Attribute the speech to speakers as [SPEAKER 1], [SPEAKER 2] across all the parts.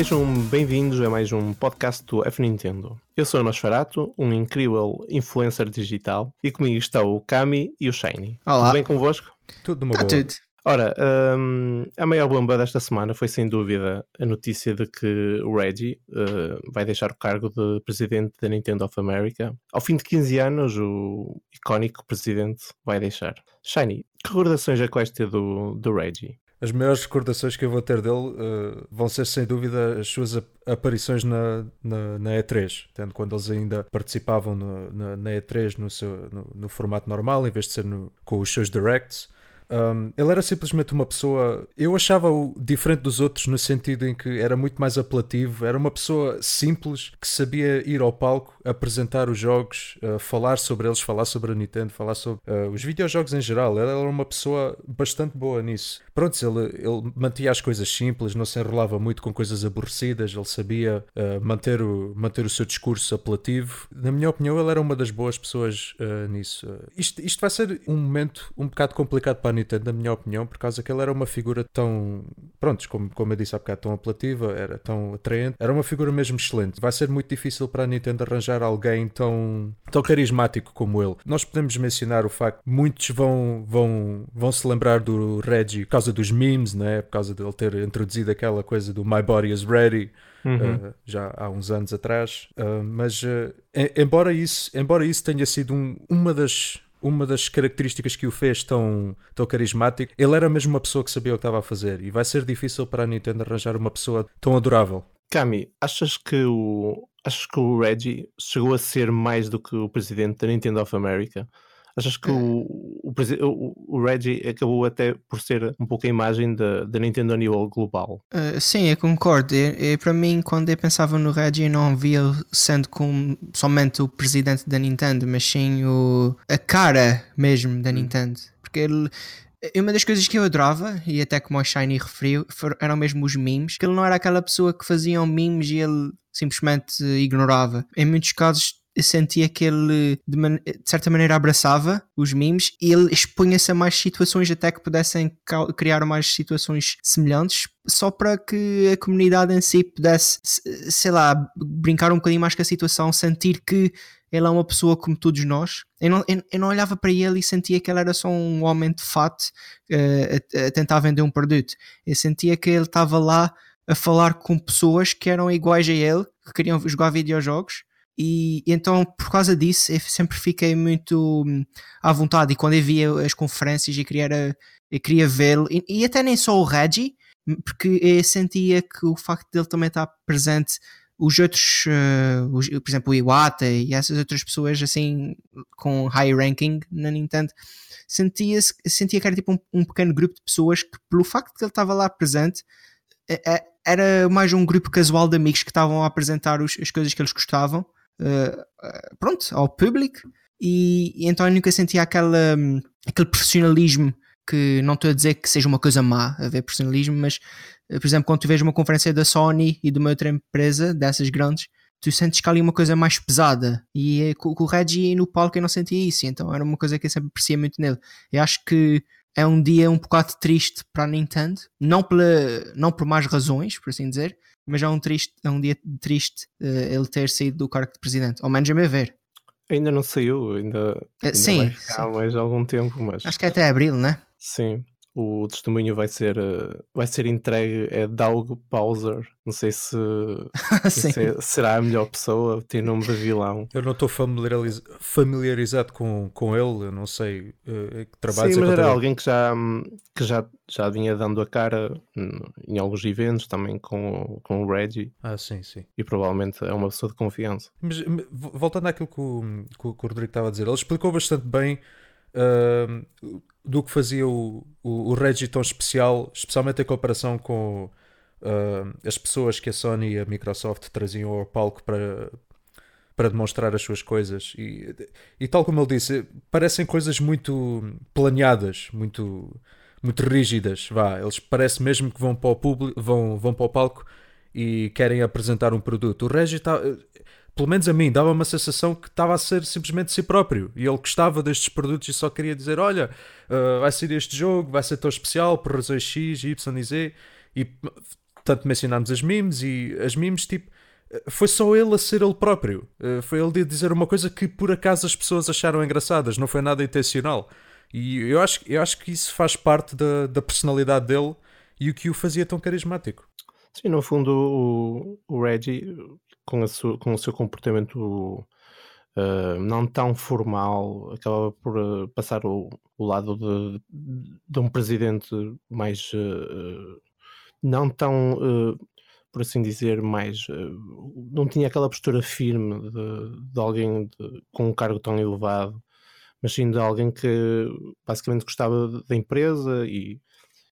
[SPEAKER 1] Sejam bem-vindos a mais um podcast do F Nintendo. Eu sou o Nosferato, um incrível influencer digital, e comigo está o Kami e o Shiny.
[SPEAKER 2] Olá.
[SPEAKER 1] Tudo bem convosco?
[SPEAKER 3] Tudo numa
[SPEAKER 2] Está
[SPEAKER 3] boa.
[SPEAKER 2] tudo.
[SPEAKER 1] Ora, hum, a maior bomba desta semana foi sem dúvida a notícia de que o Reggie uh, vai deixar o cargo de presidente da Nintendo of America. Ao fim de 15 anos, o icónico presidente vai deixar. Shiny, que recordações é que vais ter do, do Reggie?
[SPEAKER 3] As maiores recordações que eu vou ter dele eh, vão ser sem dúvida as suas ap- aparições na, na, na E3, tanto quando eles ainda participavam no- na, na E3 no, seu, no, no formato normal, em vez de ser com os seus directs. Um, ele era simplesmente uma pessoa. Eu achava-o diferente dos outros no sentido em que era muito mais apelativo. Era uma pessoa simples que sabia ir ao palco, apresentar os jogos, uh, falar sobre eles, falar sobre a Nintendo, falar sobre uh, os videojogos em geral. Ele era uma pessoa bastante boa nisso. Pronto, ele, ele mantinha as coisas simples, não se enrolava muito com coisas aborrecidas. Ele sabia uh, manter, o, manter o seu discurso apelativo. Na minha opinião, ele era uma das boas pessoas nisso. Isto, isto vai ser um momento um bocado complicado para a Nintendo, na minha opinião, por causa que ele era uma figura tão, pronto, como, como eu disse há bocado, tão apelativa, era tão atraente, era uma figura mesmo excelente. Vai ser muito difícil para a Nintendo arranjar alguém tão, tão carismático como ele. Nós podemos mencionar o facto que muitos vão, vão, vão se lembrar do Reggie por causa dos memes, né? por causa de ele ter introduzido aquela coisa do My Body is Ready. Uh, já há uns anos atrás, uh, mas uh, em- embora isso, embora isso tenha sido um- uma das uma das características que o fez tão, tão carismático, ele era mesmo uma pessoa que sabia o que estava a fazer e vai ser difícil para a Nintendo arranjar uma pessoa tão adorável.
[SPEAKER 1] Kami, achas que o achas que o Reggie chegou a ser mais do que o presidente da Nintendo of America? Achas que o, o, o- o Reggie acabou até por ser um pouco a imagem da, da Nintendo a nível global?
[SPEAKER 2] Uh, sim, eu concordo. E, para mim, quando eu pensava no Reggie, eu não via sendo como somente o presidente da Nintendo, mas sim o, a cara mesmo da Nintendo. Porque ele. Uma das coisas que eu adorava, e até como o Shiny referiu, eram mesmo os memes, que ele não era aquela pessoa que fazia memes e ele simplesmente ignorava. Em muitos casos sentia que ele de, man- de certa maneira abraçava os memes e ele expunha-se a mais situações até que pudessem criar mais situações semelhantes só para que a comunidade em si pudesse, se- sei lá, brincar um bocadinho mais com a situação, sentir que ele é uma pessoa como todos nós. Eu não, eu, eu não olhava para ele e sentia que ele era só um homem de fato eh, a, a tentar vender um produto. Eu sentia que ele estava lá a falar com pessoas que eram iguais a ele, que queriam jogar videojogos. E então, por causa disso, eu sempre fiquei muito hum, à vontade. E quando eu via as conferências, eu queria, queria vê-lo. E, e até nem só o Reggie, porque eu sentia que o facto dele também estar presente, os outros, eh, os- por exemplo, o Iwata e essas outras pessoas assim com high ranking na Nintendo, sentia, sentia que era tipo um, um pequeno grupo de pessoas que, pelo facto de ele estava lá presente, é- é- era mais um grupo casual de amigos que estavam a apresentar os- as coisas que eles gostavam, eh, pronto, ao público. E, e então eu nunca sentia aquela, hum, aquele profissionalismo que não estou a dizer que seja uma coisa má haver profissionalismo, mas eh, por exemplo, quando tu vês uma conferência da Sony e de uma outra empresa dessas grandes, tu sentes que ali uma coisa mais pesada. E é, com, com o Reggie no palco eu não sentia isso, então era uma coisa que eu sempre aprecia muito nele. Eu acho que é um dia um bocado triste para a Nintendo, não, pela, não por mais razões, por assim dizer, mas é um, triste, é um dia triste eh, ele ter saído do cargo de presidente, ao menos a meu ver.
[SPEAKER 1] Ainda não saiu, ainda,
[SPEAKER 2] Eh,
[SPEAKER 1] ainda
[SPEAKER 2] sim,
[SPEAKER 1] vai ficar
[SPEAKER 2] sim.
[SPEAKER 1] mais algum tempo, mas
[SPEAKER 2] acho que é até abril, né?
[SPEAKER 1] sim. O testemunho vai ser, eh, vai ser entregue é Doug Bowser. Não sei se, se é- será a melhor pessoa, tem nome de vilão.
[SPEAKER 3] Eu não estou familiariz- familiarizado com, com ele, eu não sei eh, que trabalhos
[SPEAKER 1] Sim,
[SPEAKER 3] é
[SPEAKER 1] mas era alguém que já, hum, que já, já vinha dando a cara hum, em alguns eventos também com, o- com o Reggie
[SPEAKER 3] Ah, sim, sim.
[SPEAKER 1] e provavelmente é uma pessoa de confiança.
[SPEAKER 3] Mas voltando àquilo que o- que o Rodrigo estava a dizer, ele explicou bastante bem ahm, do que fazia o, o, o Reggie tão especial, especialmente em comparação com ahm, as pessoas que a Sony e a Microsoft traziam ao palco para, para demonstrar as suas coisas. E, e tal como ele disse, parecem coisas muito planeadas, muito, muito rígidas. Vá, eles parece mesmo que vão para o público, vão, vão para o palco e querem apresentar um produto. O Reggie está pelo menos a mim, dava uma sensação que estava a ser simplesmente si próprio. E ele gostava destes produtos e só queria dizer: Olha, uh, vai ser este jogo, vai ser tão especial por razões X, Y e Z. E tanto mencionámos as memes e as memes, tipo, foi só ele a ser ele próprio. Uh, foi ele a dizer uma coisa que por acaso as pessoas acharam engraçadas, não foi nada intencional. E eu acho, eu acho que isso faz parte da, da personalidade dele e o que o fazia tão carismático.
[SPEAKER 1] Sim, no fundo, o, o Reggie, com, sua, com o seu comportamento uh, não tão formal, acaba por uh, passar o, o lado de, de, um presidente mais. Uh, não tão. por assim dizer, mais. não tinha aquela postura firme de, de alguém de, com um cargo tão elevado, mas sim de alguém que basicamente gostava da empresa e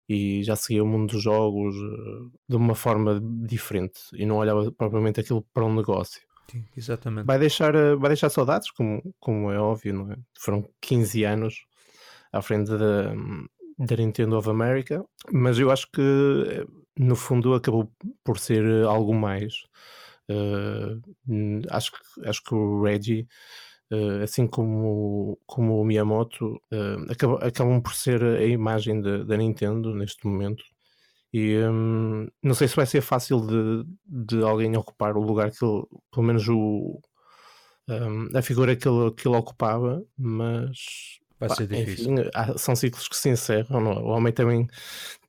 [SPEAKER 1] e já seguia o mundo dos jogos eh, de uma forma diferente e não olhava propriamente aquilo para um negócio.
[SPEAKER 3] Sim, exatamente.
[SPEAKER 1] Vai deixar, eh, vai deixar saudades, como, como é óbvio, não é? Foram 15 anos à frente da, da Nintendo of America, mas eu acho que eh, no fundo acabou por ser algo mais. Uh, acho, que, acho que o Reggie Uh, assim como, como o Miyamoto, uh, acabam, acabam por ser a imagem da Nintendo neste momento. E um, não sei se vai ser fácil de, de alguém ocupar o lugar que ele, pelo menos o, um, a figura que ele, que ele ocupava, mas
[SPEAKER 3] Vai ser difícil.
[SPEAKER 1] Enfim, são ciclos que se encerram. Não? É? O homem também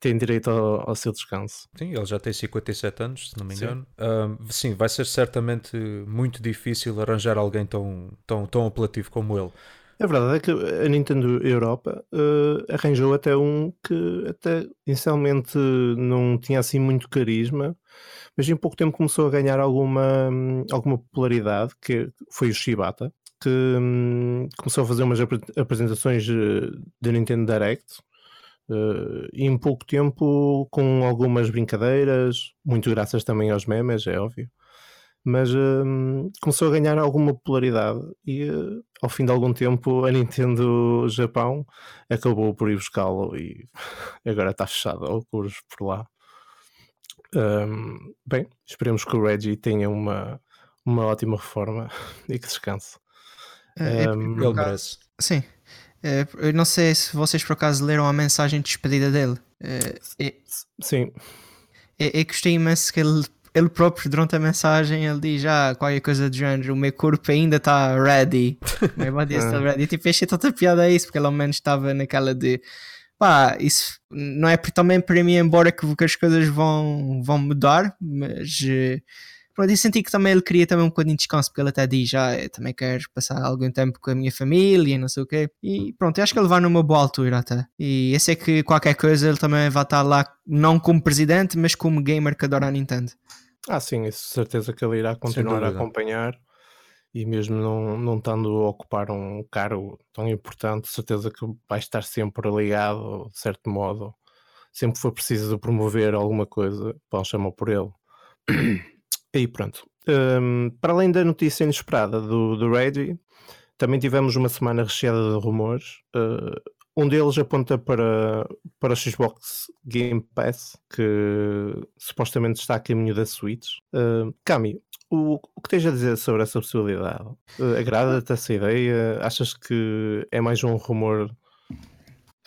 [SPEAKER 1] tem direito ao, ao, seu descanso.
[SPEAKER 3] Sim, ele já tem 57 anos, se não me engano. Sim, sim vai ser certamente muito difícil arranjar alguém tão, tão, tão apelativo como ele.
[SPEAKER 1] A verdade é que a Nintendo Europa uh, arranjou até um que até inicialmente não tinha assim muito carisma, mas em pouco tempo começou a ganhar alguma, alguma popularidade, que foi o Shibata que hum, começou a fazer umas apresentações eh, de Nintendo Direct uh, e em pouco tempo com algumas brincadeiras, muito graças também aos memes, é óbvio. Mas uh, começou a ganhar alguma popularidade e uh, ao fim de algum tempo a Nintendo Japão acabou por ir buscá-lo e agora está fechado ao curso por lá. Um, bem, esperemos que o Reggie tenha uma, uma ótima reforma e que descanse.
[SPEAKER 2] É, é um, ele merece. Sim. É, eu não sei se vocês por acaso leram a mensagem de despedida dele. É,
[SPEAKER 1] Sim.
[SPEAKER 2] É, é gostei imenso que ele, ele próprio, durante a mensagem, ele diz: Ah, qualquer coisa do género, o meu corpo ainda está ready. O meu body está ready. E tipo, achei tanta piada a isso, porque ele ao menos estava naquela de pá, isso não é também para mim, embora que, que as coisas vão, vão mudar, mas Pronto, e senti que também ele queria também um bocadinho de descanso, porque ele até diz, já, ah, também quero passar algum tempo com a minha família, não sei o quê. E pronto, eu acho que ele vai numa boa altura até. E esse é que qualquer coisa ele também vai estar lá, não como presidente, mas como gamer que adora a Nintendo.
[SPEAKER 1] Ah, sim, isso certeza que ele irá continuar a acompanhar e mesmo não, não estando a ocupar um cargo tão importante, certeza que vai estar sempre ligado, de certo modo. Sempre for preciso promover alguma coisa, vão chamar por ele. E pronto. Um, para além da notícia inesperada do, do Reggie, também tivemos uma semana recheada de rumores. Uh, um deles aponta para, para o Xbox Game Pass, que supostamente está a caminho da Switch. Uh, Cami, o, o que tens a dizer sobre essa possibilidade? Uh, Agrada-te essa ideia? Achas que é mais um rumor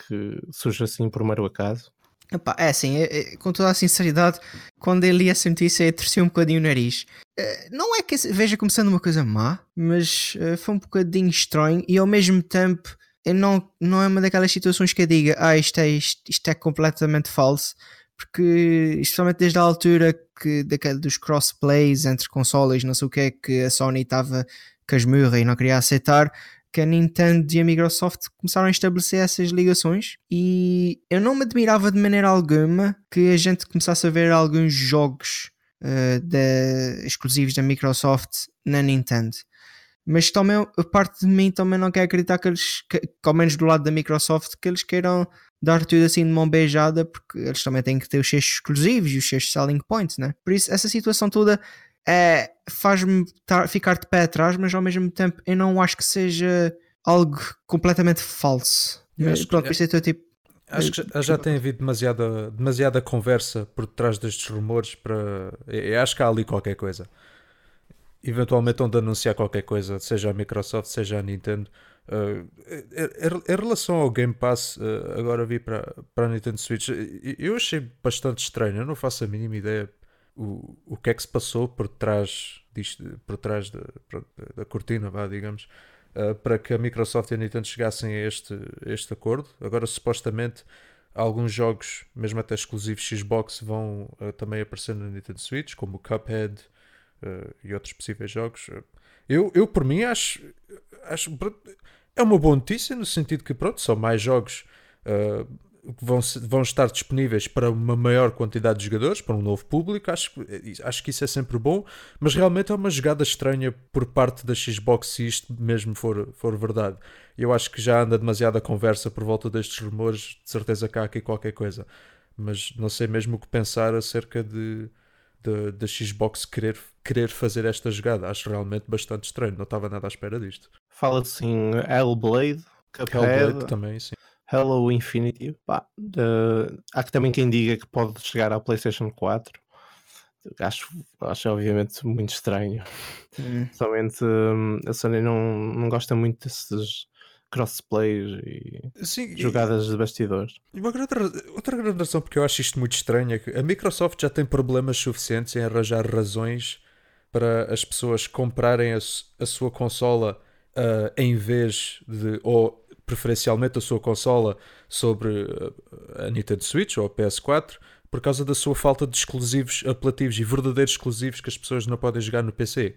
[SPEAKER 1] que surge assim por mero acaso?
[SPEAKER 2] Epá, é assim, é, é, com toda a sinceridade, quando ele ia sentir isso, torci um bocadinho o nariz. Uh, não é que veja como sendo uma coisa má, mas uh, foi um bocadinho estranho e ao mesmo tempo não, não é uma daquelas situações que eu diga, ah, isto é, isto, isto é completamente falso, porque especialmente desde a altura que daquele dos crossplays entre consoles, não sei o que é, que a Sony estava casmurra e não queria aceitar, que a Nintendo e a Microsoft começaram a estabelecer essas ligações e eu não me admirava de maneira alguma que a gente começasse a ver alguns jogos uh, de, exclusivos da Microsoft na Nintendo. Mas também parte de mim também não quer acreditar que eles, que, que, ao menos do lado da Microsoft, que eles queiram dar tudo assim de mão beijada, porque eles também têm que ter os seus exclusivos e os seus selling points, né? Por isso, essa situação toda é, faz-me ficar de pé atrás, mas ao mesmo tempo eu não acho que seja algo completamente falso. Mas pronto, isso é tipo.
[SPEAKER 3] Acho que já, já tem havido demasiada, demasiada conversa por detrás destes rumores para. Eu acho que há ali qualquer coisa. Eventualmente vão de anunciar qualquer coisa, seja a Microsoft, seja a Nintendo. Uh, em relação ao Game Pass, uh, agora vi para, para a Nintendo Switch, eu achei bastante estranho. Eu não faço a mínima ideia o, o que é que se passou por trás, disto, por trás da, da cortina, vá, digamos, uh, para que a Microsoft e a Nintendo chegassem a este, este acordo. Agora, supostamente, alguns jogos, mesmo até exclusivos Xbox, vão também aparecer na Nintendo Switch, como Cuphead e outros possíveis jogos. Eu, eu por mim, acho, acho é uma boa notícia no sentido que pronto, são mais jogos uh, vão, vão estar disponíveis para uma maior quantidade de jogadores, para um novo público. Acho, acho que isso é sempre bom, mas realmente é uma jogada estranha por parte da Xbox se isto mesmo for, for verdade. Eu acho que já anda demasiada conversa por volta destes rumores, de certeza que há aqui qualquer coisa, mas não sei mesmo o que pensar acerca de da Xbox querer, querer fazer esta jogada. Acho realmente bastante estranho, não estava nada à espera disto.
[SPEAKER 1] Fala-se em Hellblade,
[SPEAKER 3] Cuphead, Hellblade também,
[SPEAKER 1] Hello Infinity. Pá, de... Há também quem diga que pode chegar à PlayStation 4. Acho, acho obviamente muito estranho. Hum. Somente hum, a Sony não, não gosta muito desses crossplays e Sim, jogadas e, de bastidores.
[SPEAKER 3] E uma grande, outra grande razão porque eu acho isto muito estranho é que a Microsoft já tem problemas suficientes em arranjar razões para as pessoas comprarem a, a sua consola uh, em vez de, ou preferencialmente a sua consola sobre a Nintendo Switch ou a PS4 por causa da sua falta de exclusivos apelativos e verdadeiros exclusivos que as pessoas não podem jogar no PC.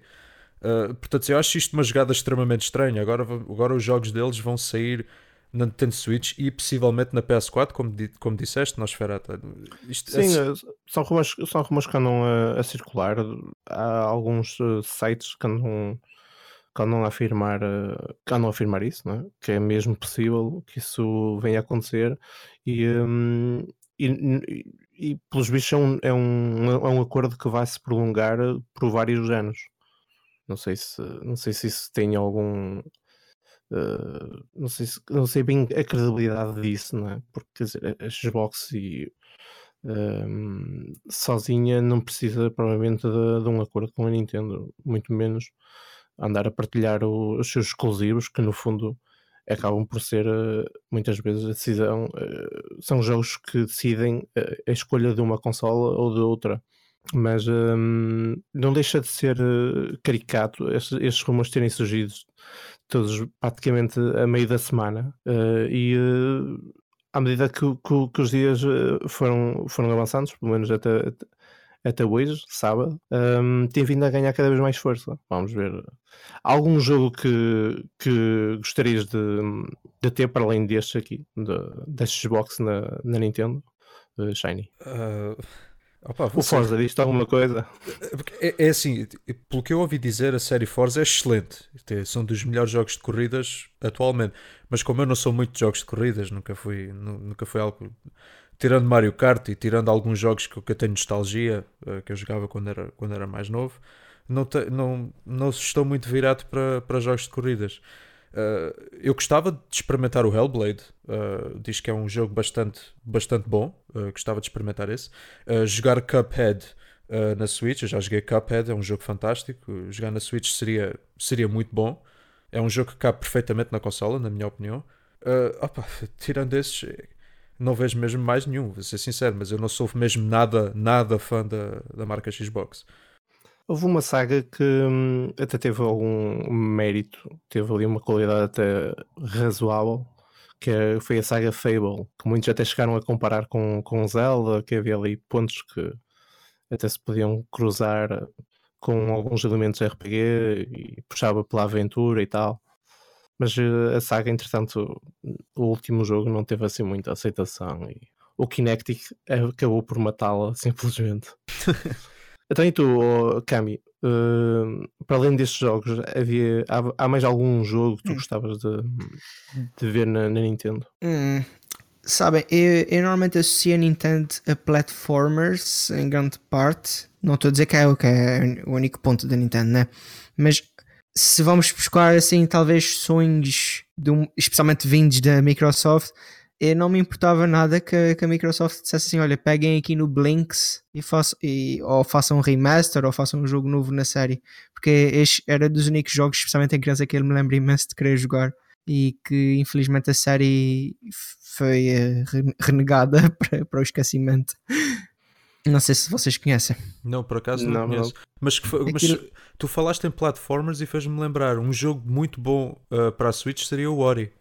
[SPEAKER 3] Uh, portanto, eu acho isto uma jogada extremamente estranha. Agora, agora os jogos deles vão sair na Nintendo Switch e possivelmente na PS4, como, como disseste, Nosferatu.
[SPEAKER 1] Isto, Sim, é... são, rumores, são rumores que andam a, a circular. Há alguns uh, sites que andam, que andam a afirmar, uh, que andam a afirmar isso, é? que é mesmo possível que isso venha a acontecer. E, um, e, e, e pelos bichos é um, é, um, é um acordo que vai se prolongar por vários anos. Não sei se, não sei se isso tem algum. Uh, não, sei se, não sei bem a credibilidade disso, não é? Porque quer dizer, a Xbox e, ehm, sozinha não precisa provavelmente de, de, um acordo com a Nintendo, muito menos andar a partilhar o, os seus exclusivos, que no fundo acabam por ser uh, muitas vezes a decisão, uh, são jogos que decidem a escolha de uma consola ou de outra. Mas hum, não deixa de ser caricato estes, estes, rumores terem surgido todos praticamente a meio da semana e à medida que, que, que, os dias foram, foram avançando, pelo menos até, até hoje, sábado, um, tem vindo a ganhar cada vez mais força. Vamos ver. Algum jogo que, que gostarias de, de ter para além deste aqui, da Xbox na, na Nintendo? Shiny. Uh Opa. O Forza diz alguma coisa?
[SPEAKER 3] É, é, assim, pelo que eu ouvi dizer, a série Forza é excelente. São dos melhores jogos de corridas atualmente. Mas como eu não sou muito de jogos de corridas, nunca fui, nunca foi algo. Tirando Mario Kart e tirando alguns jogos que eu tenho nostalgia, eh, que eu jogava quando era, quando era mais novo, não, te, não, não estou muito virado para, para jogos de corridas. Uh, eu gostava de experimentar o Hellblade, uh, diz que é um jogo bastante, bastante bom, uh, gostava de experimentar esse. jogar Cuphead na Switch, eu já joguei Cuphead, é um jogo fantástico. Jogar na Switch seria, seria muito bom. É um jogo que cabe perfeitamente na consola, na minha opinião. Opa, tirando esses, não vejo mesmo mais nenhum, vou ser sincero, mas eu não sou mesmo nada, nada fã da, da marca Xbox.
[SPEAKER 1] Houve uma saga que hum, até teve algum mérito, teve ali uma qualidade até razoável, que é, foi a saga Fable, que muitos até chegaram a comparar com, com Zelda, que havia ali pontos que até se podiam cruzar com alguns elementos RPG e puxava pela aventura e tal. Mas eh, a saga, entretanto, o último jogo não teve assim muita aceitação e o Kinectic acabou por matá-la simplesmente. Então, e tu, Cami, uh, para além destes jogos, havia, há, há, mais algum jogo que tu hum. gostavas de, de ver na, na Nintendo?
[SPEAKER 2] Hum, sabem, eu, eu, normalmente associo a Nintendo a platformers em grande parte. Não estou a dizer que é, que é o único ponto da Nintendo, né? Mas se vamos buscar assim, talvez sonhos, um, especialmente vindos da Microsoft, eu não me importava nada que, que, a Microsoft dissesse assim: olha, peguem aqui no Blinks e, façam, e ou façam um remaster ou façam um jogo novo na série, porque este era dos únicos jogos, especialmente em criança, que ele me lembra imenso de querer jogar. e que infelizmente a série foi uh, renegada para, para o esquecimento. Não sei se vocês conhecem.
[SPEAKER 3] Não, por acaso não, não conheço. Não. Mas, que, mas Aquilo... tu falaste em platformers e fez-me lembrar um jogo muito bom uh, para a Switch seria o Ori.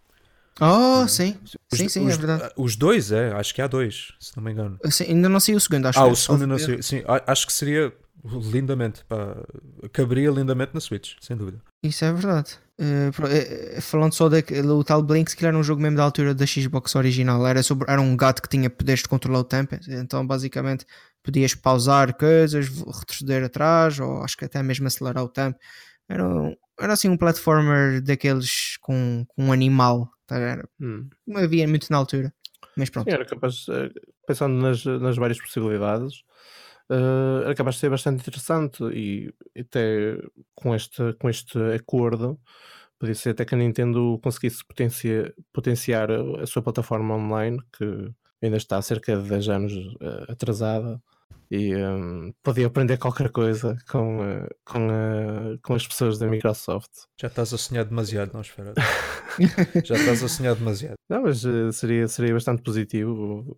[SPEAKER 2] Oh, hum. sim. Os, sim, sim,
[SPEAKER 3] os,
[SPEAKER 2] é verdade.
[SPEAKER 3] Os dois, é, acho que há dois, se não me engano.
[SPEAKER 2] Sim, ainda não sei o segundo, acho
[SPEAKER 3] Ah,
[SPEAKER 2] que
[SPEAKER 3] o é segundo não sei. Sim, acho que seria lindamente, pá, caberia lindamente na Switch, sem dúvida.
[SPEAKER 2] Isso é verdade. Uh, falando só do tal Blinks, que era um jogo mesmo da altura da Xbox original. Era, sobre, era um gato que tinha poderes de controlar o tempo, então basicamente podias pausar coisas, retroceder atrás, ou acho que até mesmo acelerar o tempo. Era, um, era assim um platformer daqueles com, com um animal. Tá? Era, hum. Não havia muito na altura. Mas pronto.
[SPEAKER 1] Sim, era capaz, pensando nas, nas várias possibilidades, uh, era de ser bastante interessante e até com este, com este acordo podia ser até que a Nintendo conseguisse potencia, potenciar a sua plataforma online que ainda está há cerca de 10 anos uh, atrasada e um, podia aprender qualquer coisa com, uh, com, uh, com as pessoas da Microsoft.
[SPEAKER 3] Já estás a sonhar demasiado, não espera. já estás a sonhar demasiado.
[SPEAKER 1] Não, mas uh, seria, seria bastante positivo.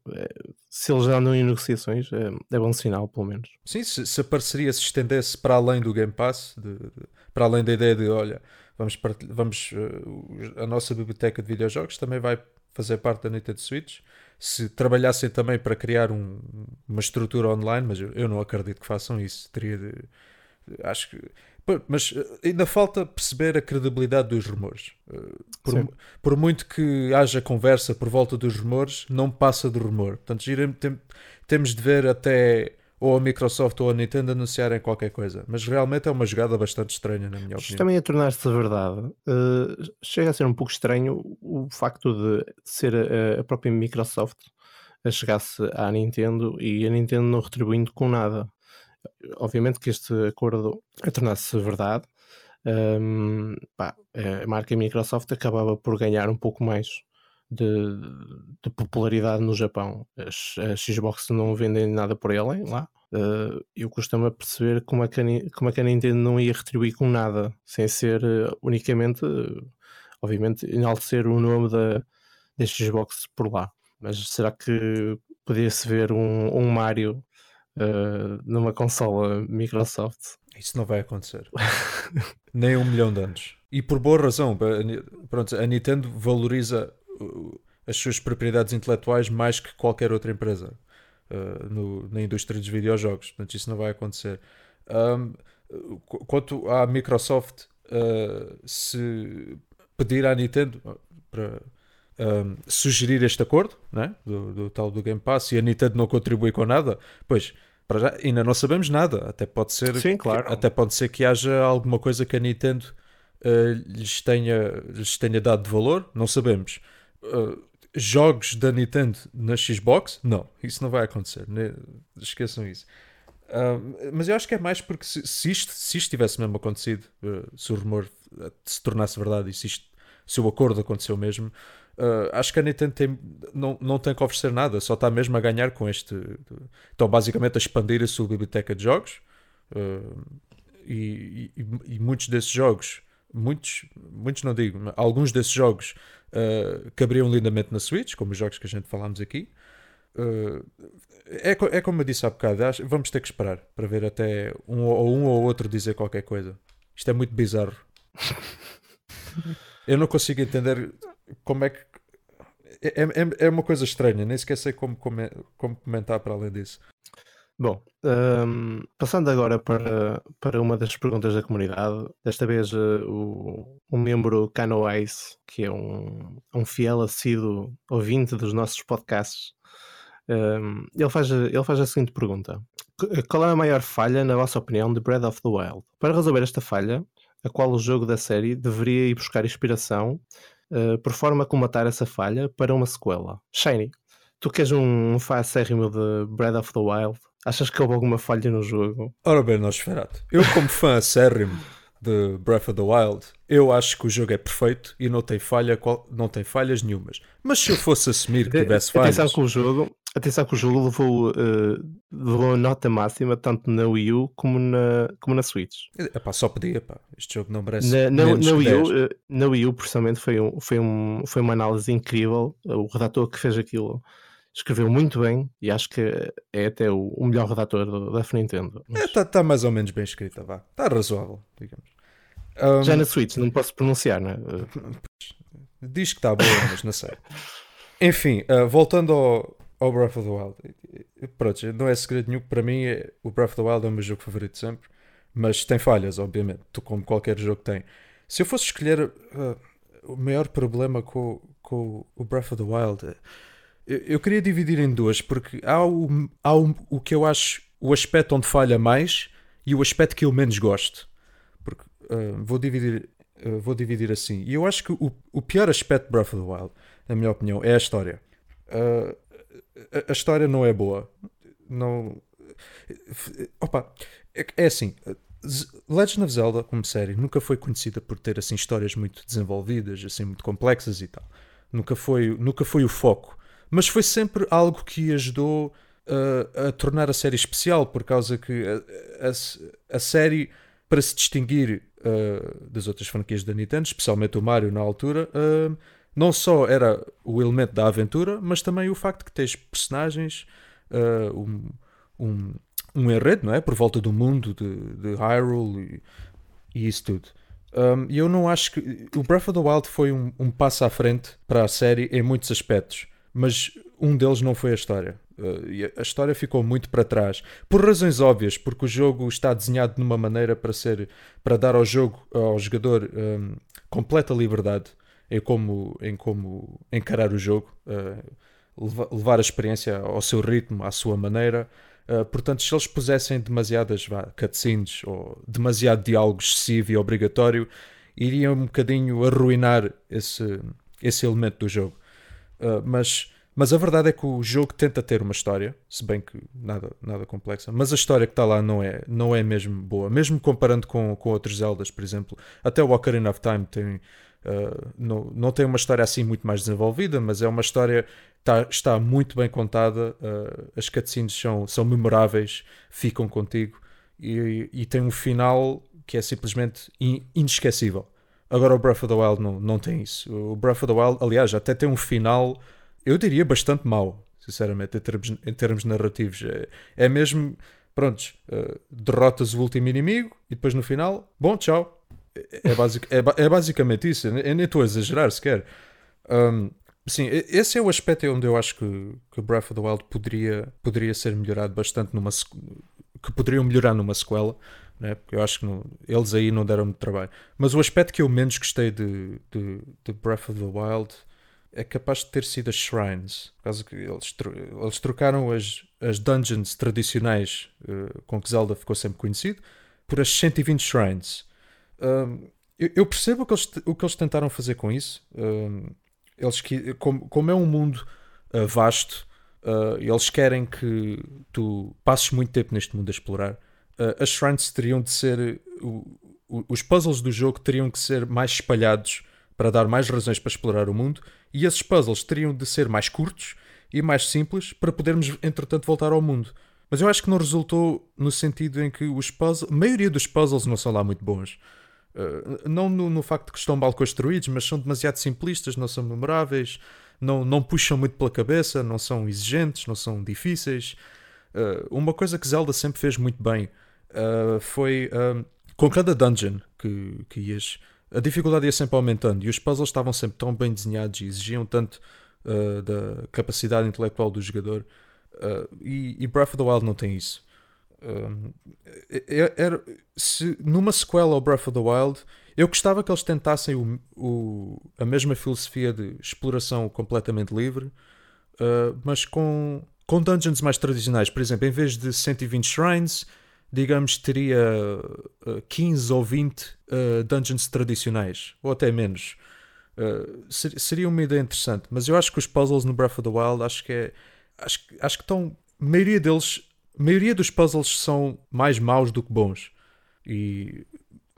[SPEAKER 1] Se eles já andam em negociações, é, é bom sinal, pelo menos.
[SPEAKER 3] Sim, se, se a parceria se estendesse para além do Game Pass, de, de, para além da ideia de, olha, vamos, vamos a nossa biblioteca de videojogos também vai fazer parte da Nintendo Switch se trabalhassem também para criar um, uma estrutura online, mas eu, eu, não acredito que façam isso. Teria de, acho que. Mas eh, ainda falta perceber a credibilidade dos rumores. Eh, por, por, muito que haja conversa por volta dos rumores, não passa do rumor. Portanto, temos de ver até ou a Microsoft ou a Nintendo anunciarem qualquer coisa. Mas realmente é uma jogada bastante estranha, na minha
[SPEAKER 1] Isto
[SPEAKER 3] opinião.
[SPEAKER 1] também a tornar-se verdade. Uh, chega a ser um pouco estranho o facto de ser a, a própria Microsoft a chegar-se à Nintendo e a Nintendo não retribuindo com nada. Obviamente que este acordo a tornar-se verdade, um, pá, a marca Microsoft acabava por ganhar um pouco mais de, de popularidade no Japão. As, as, Xbox não vendem nada por ele lá. Uh, eu costumo perceber como é, que a, como é que a Nintendo não ia retribuir com nada, sem ser uh, unicamente, uh, obviamente, enaltecer o nome da, da Xbox por lá. Mas será que podia-se ver um, um Mario numa consola Microsoft?
[SPEAKER 3] Isso não vai acontecer. Nem um milhão de anos. E por boa razão. Pronto, a Nintendo valoriza as suas propriedades intelectuais mais que qualquer outra empresa uh, no, na indústria dos videojogos. Portanto, isso não vai acontecer. Um, quanto à Microsoft, uh, se pedir à Nintendo para um, sugerir este acordo né, do, do, tal do Game Pass e a Nintendo não contribui com nada, pois para já ainda não sabemos nada. Até pode ser,
[SPEAKER 1] Sim, claro.
[SPEAKER 3] que, até pode ser que haja alguma coisa que a Nintendo uh, lhes, tenha, lhes tenha dado de valor, não sabemos. Uh, jogos da Nintendo na Xbox? Não, isso não vai acontecer. Ne esqueçam isso. Uh, mas eu acho que é mais porque se, se, isto, se isto tivesse mesmo acontecido, uh, se o rumor se tornasse verdade e se, isto, se o acordo aconteceu mesmo, acho que a Nintendo tem, não, não tem que oferecer nada, só está mesmo a ganhar com este. Estão basicamente a expandir a sua biblioteca de jogos e, e, e muitos desses jogos muitos, muitos não digo, alguns desses jogos uh, caberiam lindamente na Switch, como os jogos que a gente falámos aqui. Uh, é, é como eu disse há bocado, acho, vamos ter que esperar para ver até um ou um ou outro dizer qualquer coisa. Isto é muito bizarro. eu não consigo entender como é que. É, é, é uma coisa estranha, nem sequer sei como, como, como comentar para além disso.
[SPEAKER 1] Bom, um, passando agora para, para uma das perguntas da comunidade, desta vez uh, o, o membro Cano Ice, que é um, um fiel assíduo ouvinte dos nossos podcasts, um, ele, faz, ele faz a seguinte pergunta: Qual é a maior falha, na vossa opinião, de Breath of the Wild? Para resolver esta falha, a qual o jogo da série deveria ir buscar inspiração uh, por forma a comatar essa falha para uma sequela? Shiny, tu que és um fã acérrimo de Breath of the Wild, Achas que houve alguma falha no jogo?
[SPEAKER 3] Ora bem, Nosferatu, eu como fã acérrimo de Breath of the Wild, eu acho que o jogo é perfeito e não tem, falha, não tem falhas nenhumas. Mas se eu fosse assumir que tivesse falhas.
[SPEAKER 1] Atenção que o jogo, atenção que o jogo levou, uh, levou a nota máxima tanto na Wii U como na, como na Switch.
[SPEAKER 3] Epá, só podia, pá. Este jogo não merece.
[SPEAKER 1] Na, na,
[SPEAKER 3] na
[SPEAKER 1] Wii, U, uh, na Wii U, precisamente, foi, um, foi, um, foi uma análise incrível. O redator que fez aquilo escreveu muito bem e acho que é até o, o melhor redator da Nintendo.
[SPEAKER 3] Está é, tá, tá mais ou menos bem escrita, vá. Está razoável, digamos.
[SPEAKER 1] Um... Já na Switch, não posso pronunciar, né?
[SPEAKER 3] Diz que está boa, mas não sei. Enfim, uh, voltando ao, ao Breath of the Wild. Pronto, não é segredo nenhum. Para mim, é, o Breath of the Wild é o meu jogo favorito sempre. Mas tem falhas, obviamente, como qualquer jogo tem. Se eu fosse escolher uh, o maior problema com, com o Breath of the Wild, eu, queria dividir em duas, porque há, o, há o, o que eu acho o aspecto onde falha mais e o aspecto que eu menos gosto. Porque uh, vou, dividir, vou dividir assim. E eu acho que o, o pior aspecto de Breath of the Wild, na minha opinião, é a história. Uh, a, história não é boa. Não. Opa, é, é assim. Legend of Zelda, como série, nunca foi conhecida por ter assim histórias muito desenvolvidas, assim muito complexas e tal. Nunca foi, nunca foi o foco. Mas foi sempre algo que ajudou uh, a tornar a série especial, por causa que a, a, a série, para se distinguir uh, das outras franquias da Nintendo, especialmente o Mario na altura, uh, não só era o elemento da aventura, mas também o facto de que tens personagens, uh, um, um, um, enredo, não é? Por volta do mundo de, de Hyrule e, e isso tudo. Um, e eu não acho que. O Breath of the Wild foi um, um, passo à frente para a série em muitos aspectos, mas um deles não foi a história. Uh, a história ficou muito para trás, por razões óbvias, porque o jogo está desenhado de uma maneira para ser para dar ao jogo, ao jogador, um, completa liberdade em como, em como encarar o jogo, uh, levar a experiência ao seu ritmo, à sua maneira. Uh, portanto, se eles pusessem demasiadas vá, cutscenes ou demasiado diálogo excessivo e obrigatório, iriam um bocadinho arruinar esse, esse elemento do jogo. Uh, mas, mas a verdade é que o jogo tenta ter uma história, se bem que nada, nada complexa, mas a história que está lá não é, não é mesmo boa. Mesmo comparando com, com outros Zeldas, por exemplo, até o Ocarina of Time tem Uh, não, não tem uma história assim muito mais desenvolvida, mas é uma história tá, está muito bem contada. Uh, as cutscenes são, são memoráveis, ficam contigo e, e tem um final que é simplesmente in, inesquecível. Agora o Breath of the Wild não, não tem isso. O Breath of the Wild, aliás, até tem um final, eu diria, bastante mau, sinceramente, em termos, em termos narrativos. É, é mesmo, prontos, uh, derrotas o último inimigo e depois no final, bom, tchau, é, basic, é, é, basicamente isso. Eu nem estou a exagerar sequer. Um, sim, esse é o aspecto onde eu acho que, que Breath of the Wild poderia, poderia ser melhorado bastante numa que poderiam melhorar numa sequela, né? porque eu acho que não, eles aí não deram muito trabalho. Mas o aspecto que eu menos gostei de, de, de Breath of the Wild é capaz de ter sido as shrines, por causa que eles, eles trocaram as, as dungeons tradicionais uh, com que Zelda ficou sempre conhecido por as 120 shrines eu, eu, percebo o que, eles, o que eles tentaram fazer com isso. eles, como, como é um mundo uh, vasto, uh, eles querem que tu passes muito tempo neste mundo a explorar. Uh, as shrines teriam de ser. O, o, os puzzles do jogo teriam que ser mais espalhados para dar mais razões para explorar o mundo, e esses puzzles teriam de ser mais curtos e mais simples para podermos, entretanto, voltar ao mundo. Mas eu acho que não resultou no sentido em que os puzzles, a maioria dos puzzles não são lá muito bons. Uh, não no, no, facto de que estão mal construídos, mas são demasiado simplistas, não são memoráveis, não, não puxam muito pela cabeça, não são exigentes, não são difíceis. Uh, uma coisa que Zelda sempre fez muito bem uh, foi com cada dungeon que, que ias, a dificuldade ia sempre aumentando e os puzzles estavam sempre tão bem desenhados e exigiam tanto da capacidade intelectual do jogador. E, e Breath of the Wild não tem isso. É, era, se numa sequela ao Breath of the Wild, eu gostava que eles tentassem o, o, a mesma filosofia de exploração completamente livre, uh, mas com, com dungeons mais tradicionais. Por exemplo, em vez de 120 shrines, digamos, teria uh, 15 ou 20 uh, dungeons tradicionais, ou até menos. Uh, ser, seria uma ideia interessante, mas eu acho que os puzzles no Breath of the Wild acho que é. Acho, acho que estão. A maioria deles a maioria dos puzzles são mais maus do que bons. E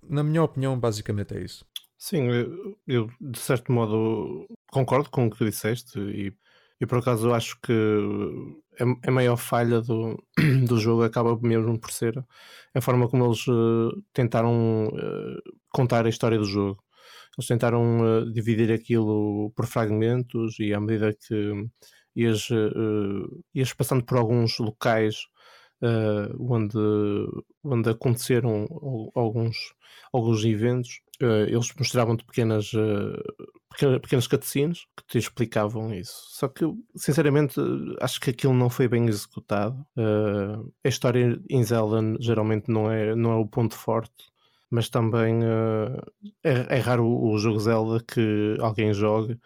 [SPEAKER 3] na minha opinião, basicamente é isso.
[SPEAKER 1] Sim, eu, de certo modo concordo com o que disseste e, e por acaso acho que a, a maior falha do, do jogo acaba mesmo por ser a forma como eles uh, tentaram uh, contar a história do jogo. Eles tentaram uh, dividir aquilo por fragmentos e à medida que ias, ias passando por alguns locais onde, onde aconteceram alguns, alguns eventos, uh, eles mostravam-te pequenas, uh, pequenas cutscenes que te explicavam isso. Só que, sinceramente, acho que aquilo não foi bem executado. Uh, a história em Zelda geralmente não é, não é o ponto forte. Mas também é, é, raro o, o jogo Zelda que alguém jogue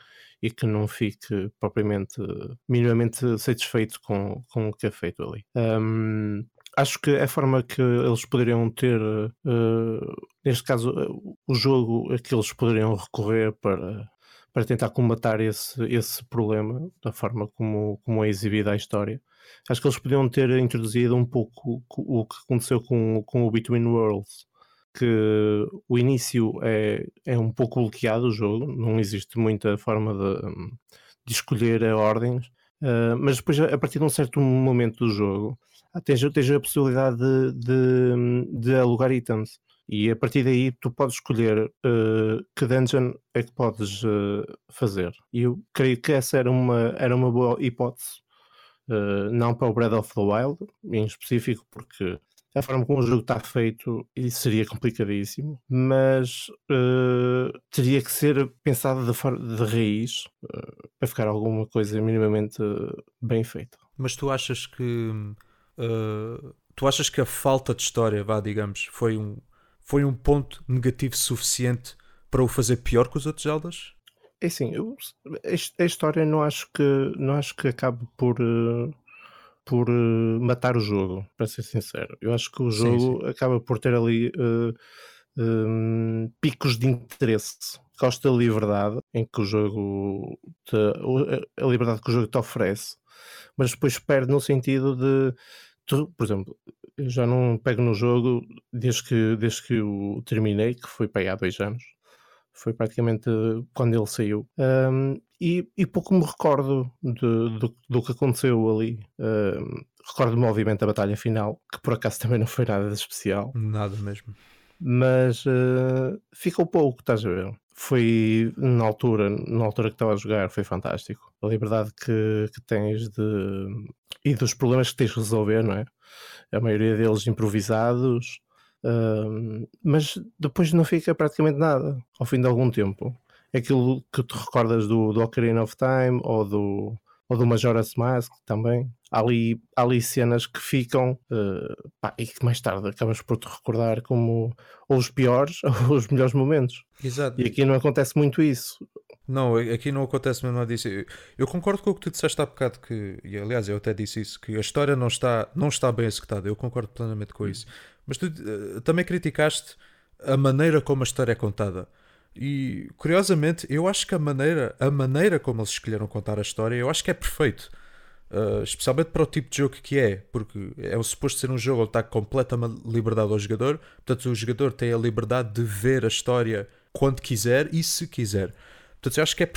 [SPEAKER 1] e que não fique propriamente minimamente satisfeito com, com o que é feito ali. Um, acho que a forma que eles poderiam ter, uh, neste caso, uh, o jogo a que eles poderiam recorrer para, para tentar combater esse, esse problema, da forma como, como é exibida a história. Acho que eles podiam ter introduzido um pouco o que aconteceu com, com o Between Worlds, que o início é, é um pouco bloqueado o jogo, não existe muita forma de, de escolher a ordens, uh, mas depois, a partir de um certo momento do jogo, tens, tens a possibilidade de, de, de, alugar itens. E a partir daí tu podes escolher uh, que dungeon é que podes uh, fazer. E eu creio que essa era uma, era uma boa hipótese. Uh, não para o Breath of the Wild, em específico, porque a forma como o jogo está feito isso seria complicadíssimo, mas teria que ser pensado de, de raiz para ficar alguma coisa minimamente bem feita.
[SPEAKER 3] Mas tu achas que Uh, tu achas que a falta de história, vá, digamos, foi um, foi um ponto negativo suficiente para o fazer pior que os outros Zeldas?
[SPEAKER 1] É assim, eu, a história não acho que não acho que acabe por uh, por uh, matar o jogo, para ser sincero. Eu acho que o jogo sim, sim. acaba por ter ali um, picos de interesse. Gosto da liberdade em que o jogo te, a liberdade que o jogo te oferece, mas depois perde no sentido de tu, por exemplo, eu já não pego no jogo desde que, desde que o terminei, que foi para aí há dois anos. Foi praticamente quando ele saiu. Um, e, e, pouco me recordo de, do, do que aconteceu ali. Um, Recordo-me, obviamente, da batalha final, que por acaso também não foi nada de especial.
[SPEAKER 3] Nada mesmo.
[SPEAKER 1] Mas uh, ficou pouco, estás a ver? Foi na altura, na altura que estava a jogar, foi fantástico. A liberdade que, que tens de e dos problemas que tens de resolver, não é? A maioria deles improvisados, uh, mas depois não fica praticamente nada ao fim de algum tempo. É aquilo que te recordas do, do Ocarina of Time ou do, ou do Majora's Mask também. Há ali, há ali cenas que ficam uh, pá, e que mais tarde acabas por te recordar como ou os piores ou os melhores momentos.
[SPEAKER 3] Exato.
[SPEAKER 1] E aqui não acontece muito isso.
[SPEAKER 3] Não, aqui não acontece mesmo nada disso. Eu concordo com o que tu disseste há bocado, que, e aliás eu até disse isso, que a história não está, não está bem executada. Eu concordo plenamente com isso. Mas tu uh, também criticaste a maneira como a história é contada. E curiosamente, eu acho que a maneira, a maneira como eles escolheram contar a história, eu acho que é perfeito. Uh, especialmente para o tipo de jogo que é, porque é suposto ser um jogo onde está completa liberdade ao jogador, portanto o jogador tem a liberdade de ver a história quando quiser e se quiser. Portanto, eu acho que é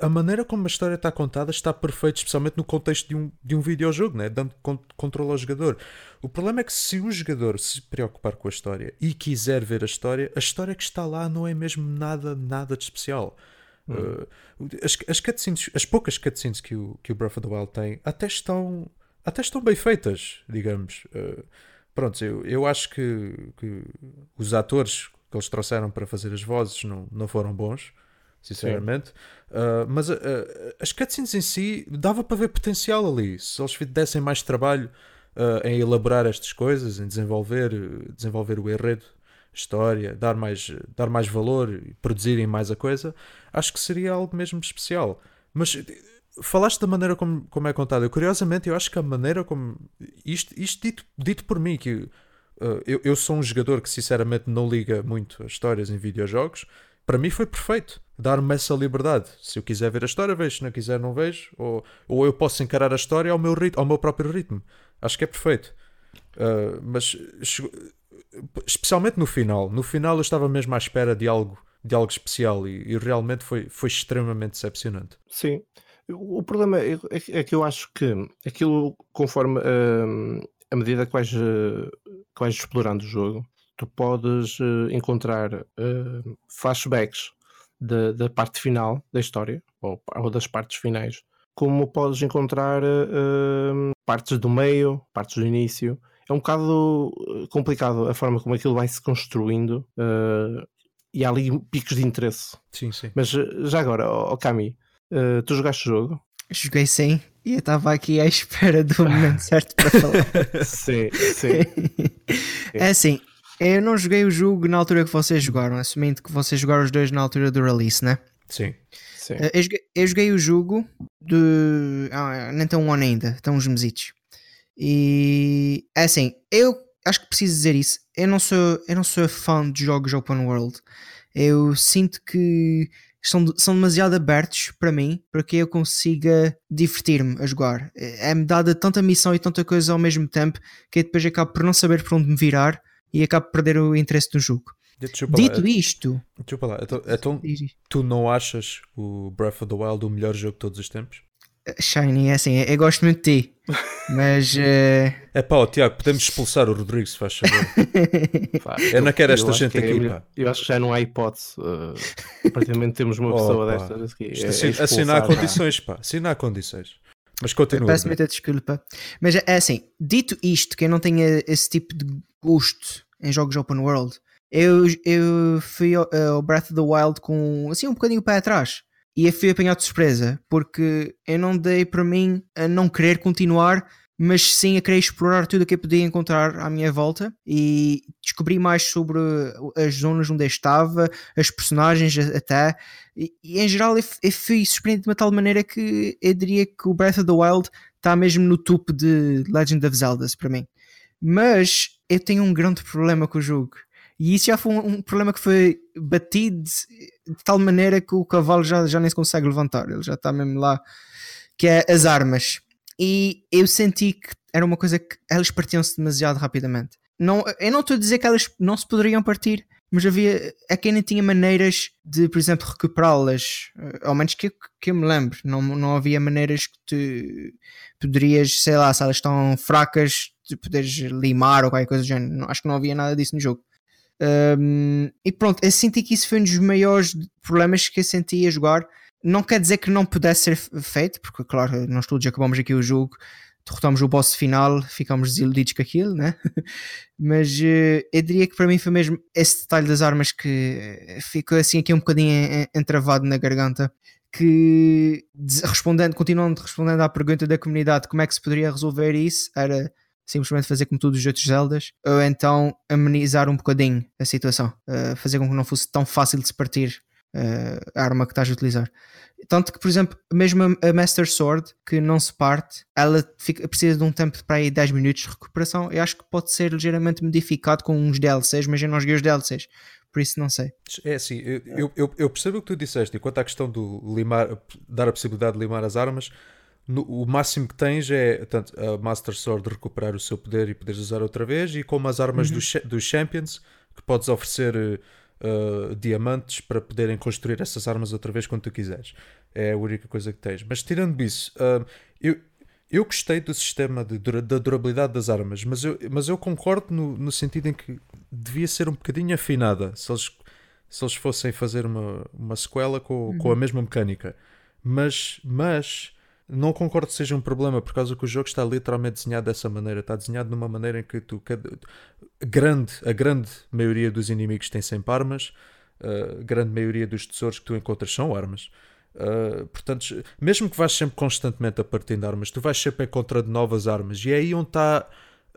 [SPEAKER 3] a maneira como a história está contada está perfeita, especialmente no contexto de um, de um videojogo, né? dando controle ao jogador. O problema é que se o jogador se preocupar com a história e quiser ver a história, a história que está lá não é mesmo nada, nada de especial. Hum. Uh, as, as, cutscenes, as poucas cutscenes que o, que o Breath of the Wild tem até estão, até estão bem feitas, digamos. Uh, pronto, eu, eu acho que, que os atores que eles trouxeram para fazer as vozes não, não foram bons sinceramente. Uh, mas uh, as cutscenes em si dava para ver potencial ali. Se eles dessem mais trabalho uh, em elaborar estas coisas, em desenvolver, desenvolver o enredo, história, dar mais, dar mais valor e produzirem mais a coisa, acho que seria algo mesmo especial. Mas falaste da maneira como, como é contada. Curiosamente, eu acho que a maneira como. Isto, isto dito, dito por mim, que eu, eu sou um jogador que sinceramente não liga muito a histórias em videojogos para mim foi perfeito. Dar-me essa liberdade. Se eu quiser ver a história, vejo. Se não quiser, não vejo. Ou, ou eu posso encarar a história ao meu, ritmo, ao meu próprio ritmo. Acho que é perfeito. Uh, mas especialmente no final. No final eu estava mesmo à espera de algo, de algo especial e, e realmente foi, foi extremamente decepcionante.
[SPEAKER 1] Sim. O problema é, é, é que eu acho que aquilo, conforme uh, a medida que vais, uh, que vais explorando o jogo, tu podes uh, encontrar flashbacks da, da parte final da história, ou, ou das partes finais, como podes encontrar partes do meio, partes do início. É um bocado complicado a forma como aquilo vai se construindo e há ali picos de interesse.
[SPEAKER 3] Sim, sim.
[SPEAKER 1] Mas já agora, oh, Cami, Uh, tu jogaste o jogo?
[SPEAKER 2] Joguei sim e eu estava aqui à espera do momento certo para falar.
[SPEAKER 1] sim, sim.
[SPEAKER 2] é assim, eu não joguei o jogo na altura que vocês jogaram, assumindo que vocês jogaram os dois na altura do release, né?
[SPEAKER 3] Sim.
[SPEAKER 1] sim.
[SPEAKER 2] Uh, eu, joguei, eu, joguei, o jogo de. Ah, nem tem um ano ainda, estão uns mesitos. E é assim, eu acho que preciso dizer isso. Eu não sou, eu não sou fã de jogos open world. Eu sinto que são, são demasiado abertos para mim para que eu consiga divertir-me a jogar. É-me dada tanta missão e tanta coisa ao mesmo tempo que eu depois acabo por não saber para onde me virar e acabo por perder o interesse do jogo. Dito
[SPEAKER 3] lá,
[SPEAKER 2] isto,
[SPEAKER 3] eu então, então tu não achas o Breath of the Wild o melhor jogo de todos os tempos?
[SPEAKER 2] Shiny, é assim, eu gosto muito de ti, mas. Uh...
[SPEAKER 3] É pá, Tiago, podemos expulsar o Rodrigues, se faz favor. eu não quero esta gente é aqui, é, pá.
[SPEAKER 1] Eu acho que já não há hipótese. Uh, praticamente temos uma pessoa oh, destas aqui. É,
[SPEAKER 3] assim, é assinar condições, pá, assinar condições. Mas continua.
[SPEAKER 2] Peço muita desculpa. Mas é assim, dito isto, que eu não tenho esse tipo de gosto em jogos open world, eu, eu fui ao, ao Breath of the Wild com assim um bocadinho o pé atrás. E fui apanhado de surpresa, porque eu não dei para mim a não querer continuar, mas sim a querer explorar tudo o que eu podia encontrar à minha volta. E descobri mais sobre as zonas onde eu estava, as personagens até, e, e em geral eu, eu fui surpreendido de uma tal maneira que eu diria que o Breath of the Wild está mesmo no topo de Legend of Zelda para mim. Mas eu tenho um grande problema com o jogo e isso já foi um, um, problema que foi batido de tal maneira que o cavalo já, já nem se consegue levantar, ele já está mesmo lá, que é as armas. E eu senti que era uma coisa que elas partiam-se demasiado rapidamente. Não, eu não estou a dizer que elas não se poderiam partir, mas havia a quem não tinha maneiras de, por exemplo, recuperá-las, eh, ao menos que, que eu me lembro, não, não havia maneiras que tu poderias, sei lá, se elas estão fracas, de poderes limar ou qualquer coisa do género. Acho que não havia nada disso no jogo. Um, e pronto, eu senti que isso foi um dos maiores problemas que eu senti a jogar. Não quer dizer que não pudesse ser feito, porque, claro, nós todos acabamos aqui o jogo, derrotamos o boss final, ficamos desiludidos com aquilo, né? Mas uh, eu diria que para mim foi mesmo esse detalhe das armas que ficou assim aqui um bocadinho entravado na garganta. Que respondendo, continuando respondendo à pergunta da comunidade como é que se poderia resolver isso, era simplesmente fazer como todos os outros Zeldas, ou então amenizar um bocadinho a situação, uh, fazer com que não fosse tão fácil de se partir uh, a arma que estás a utilizar. Tanto que, por exemplo, mesmo a Master Sword, que não se parte, ela fica, precisa de um tempo para aí 10 minutos de recuperação. Eu acho que pode ser ligeiramente modificado com uns DLCs, mas eu não joguei os DLCs, por isso não sei.
[SPEAKER 3] É assim, eu, eu, eu percebo o que tu disseste, e quanto à questão do limar, dar a possibilidade de limar as armas, no, o máximo que tens é tanto, a Master Sword recuperar o seu poder e poderes usar outra vez, e como as armas uhum. dos, dos Champions, que podes oferecer uh, diamantes para poderem construir essas armas outra vez quando tu quiseres. É a única coisa que tens. Mas tirando isso, uh, eu, eu gostei do sistema de, da durabilidade das armas, mas eu, mas eu concordo no, no sentido em que devia ser um bocadinho afinada se eles, se eles fossem fazer uma, uma sequela com, uhum. com a uhum. mesma mecânica. Mas, mas não concordo que seja um problema, por causa que o jogo está literalmente desenhado dessa maneira. Está desenhado de uma maneira em que tu. Cada, grande, a grande maioria dos inimigos tem sempre armas, a grande maioria dos tesouros que tu encontras são armas. Uh, portanto, mesmo que vais sempre constantemente a partir de armas, tu vais sempre encontrando novas armas, e é aí onde está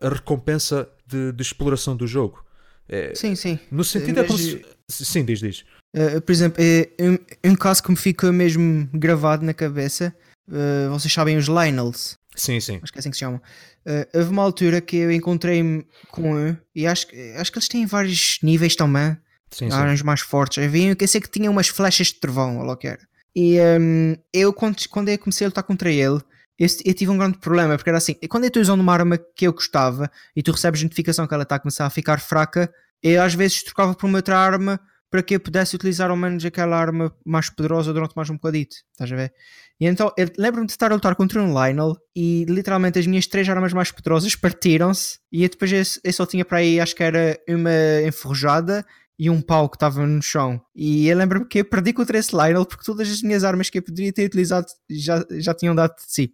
[SPEAKER 3] a recompensa de, de exploração do jogo. É,
[SPEAKER 2] sim, sim.
[SPEAKER 3] No sentido é como se... Sim, diz, diz.
[SPEAKER 2] Uh, por exemplo, é, um, um caso que me ficou mesmo gravado na cabeça Uh, vocês sabem os Lionels?
[SPEAKER 3] Sim, sim.
[SPEAKER 2] Acho que é assim que se chamam. Uh, houve uma altura que eu encontrei-me com um e acho, acho que eles têm vários níveis também. Sim, sim. mais fortes. Havia que eu sei que tinha umas flechas de trovão, ou lá que era. E um, eu, quando, quando eu comecei a lutar contra ele, eu, eu, tive um grande problema, porque era assim, quando eu estou usando uma arma que eu gostava e tu recebes notificação que ela está a começar a ficar fraca, eu às vezes trocava por uma outra arma para que eu pudesse utilizar ao menos aquela arma mais poderosa durante mais um bocadito, estás a ver? E então, lembro-me de estar a lutar contra um Lionel e literalmente as minhas três armas mais poderosas partiram-se e eu depois eu, eu só tinha para aí, acho que era uma enferrujada e um pau que estava no chão. E eu lembro-me que eu perdi contra esse Lionel porque todas as minhas armas que eu poderia ter utilizado já, já tinham dado de si.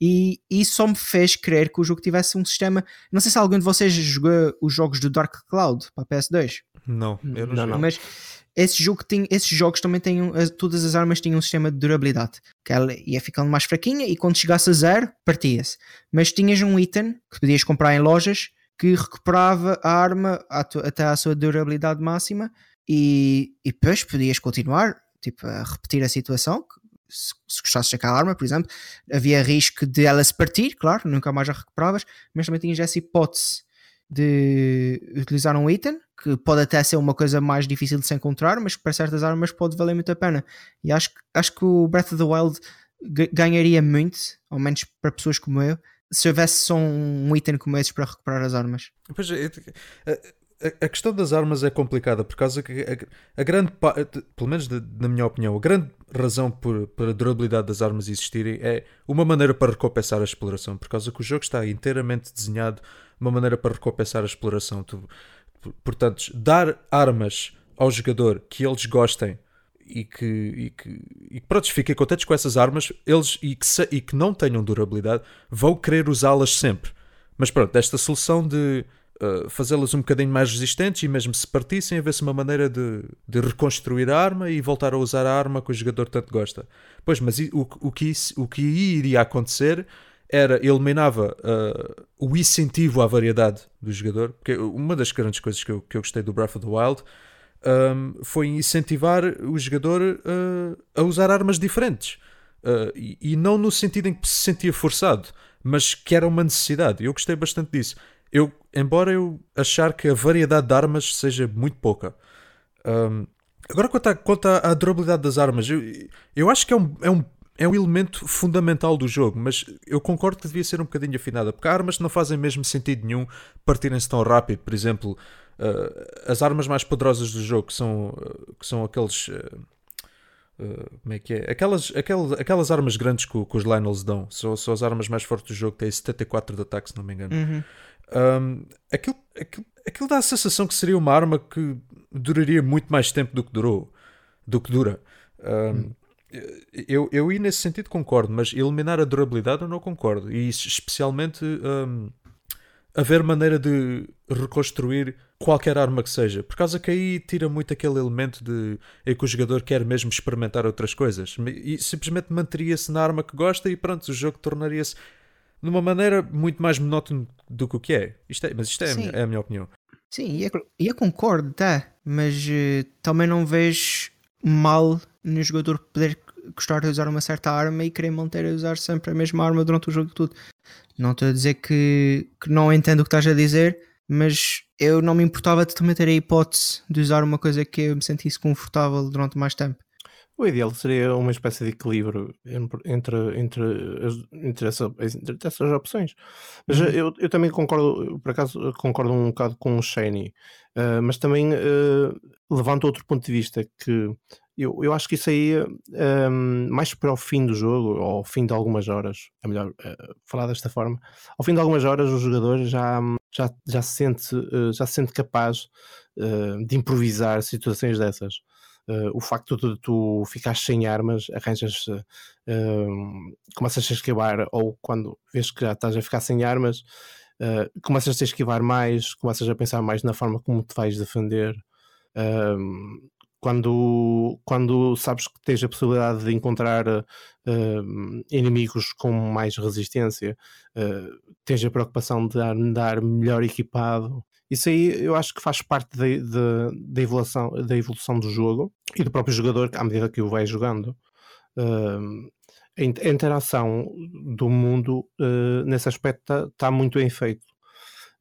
[SPEAKER 2] E isso só me fez crer que o jogo tivesse um sistema. Não sei se algum de vocês jogou os jogos do Dark Cloud para a PS2.
[SPEAKER 3] Não, eu não,
[SPEAKER 2] não, não. Mas esse jogo esses jogos também têm. Todas as armas tinham um sistema de durabilidade. Que ela ia ficando mais fraquinha e quando chegasse a zero, partia-se. Mas tinhas um item que podias comprar em lojas que recuperava a arma até à sua durabilidade máxima e, e depois podias continuar tipo, a repetir a situação. Se, se gostasses daquela arma, por exemplo, havia risco de ela se partir, claro, nunca mais a recuperavas, mas também tinhas essa hipótese de utilizar um item que pode até ser uma coisa mais difícil de se encontrar, mas que para certas armas pode valer muito a pena. E acho, acho que o Breath of the Wild ganharia muito, ao menos para pessoas como eu, se houvesse só um item como esses para recuperar as armas.
[SPEAKER 3] Pois, a, a, a, questão das armas é complicada por causa que a, a grande pelo menos de, na minha opinião, a grande razão por, por a durabilidade das armas existirem é uma maneira para recompensar a exploração, por causa que o jogo está inteiramente desenhado uma maneira para recompensar a exploração. Tu, portanto, dar armas ao jogador que eles gostem e que, e que, e que pronto, fiquem contentes com essas armas, eles e que, se, e que não tenham durabilidade, vão querer usá-las sempre. Mas pronto, esta solução de uh, fazê-las um bocadinho mais resistentes e mesmo se partissem, haver-se uma maneira de, de reconstruir a arma e voltar a usar a arma que o jogador tanto gosta. Pois, mas o, o, que, isso, o que iria acontecer era eliminava uh, o incentivo à variedade do jogador, porque uma das grandes coisas que eu, que eu gostei do Breath of the Wild um, foi incentivar o jogador uh, a usar armas diferentes. Uh, e, e, não no sentido em que se sentia forçado, mas que era uma necessidade. Eu gostei bastante disso. Eu, embora eu achar que a variedade de armas seja muito pouca. Um, agora, quanto, à, quanto à, durabilidade das armas, eu, eu acho que é um, é, um, é um elemento fundamental do jogo, mas eu concordo que devia ser um bocadinho afinada, porque armas não fazem mesmo sentido nenhum partirem-se tão rápido. Por exemplo, Uh, as armas mais poderosas do jogo, que são, uh, que são aqueles. Uh, como é que é? Aquelas, aquelas, aquelas armas grandes que, que os Lionels dão, são, são as armas mais fortes do jogo, têm 74 de ataque, se não me engano.
[SPEAKER 2] Uhum.
[SPEAKER 3] Um, aquilo, aquilo, aquilo dá a sensação que seria uma arma que duraria muito mais tempo do que durou, do que dura. Um, uhum. Eu, eu nesse sentido concordo, mas eliminar a durabilidade eu não concordo. E especialmente um, haver maneira de reconstruir qualquer arma que seja, por causa que aí tira muito aquele elemento de em que o jogador quer mesmo experimentar outras coisas e simplesmente manteria-se na arma que gosta e pronto, o jogo tornaria-se de uma maneira muito mais monótono do que o que é. Isto é mas isto é a, minha, é a, minha, opinião.
[SPEAKER 2] Sim, e eu, eu concordo, tá, mas uh, também não vejo mal no jogador poder gostar de usar uma certa arma e querer manter a usar sempre a mesma arma durante o jogo todo. Não estou a dizer que, que não entendo o que estás a dizer, mas eu não me importava de também ter a hipótese de usar uma coisa que eu me sentisse confortável durante mais tempo.
[SPEAKER 1] O ideal seria uma espécie de equilíbrio entre, entre, entre, essa, entre essas opções. Mas uhum. eu, eu também concordo, por acaso, concordo um bocado com o Shane, uh, mas também uh, levanto outro ponto de vista que eu, eu acho que isso aí, um, mais para o fim do jogo, ou ao fim de algumas horas, é melhor uh, falar desta forma, ao fim de algumas horas o jogador já, já, já, se, sente, já se sente capaz de improvisar situações dessas. O facto de tu ficar sem armas, arranjas, começas a esquivar, ou quando vês que já estás a ficar sem armas, começas a esquivar mais, começas a pensar mais na forma como te vais defender. Um, quando, quando sabes que tens a possibilidade de encontrar uh, inimigos com mais resistência, uh, tens a preocupação de andar melhor equipado. Isso aí eu acho que faz parte da evolução, da evolução do jogo e do próprio jogador à medida que o vai jogando. Uh, a interação do mundo nesse aspecto está tá muito bem feito.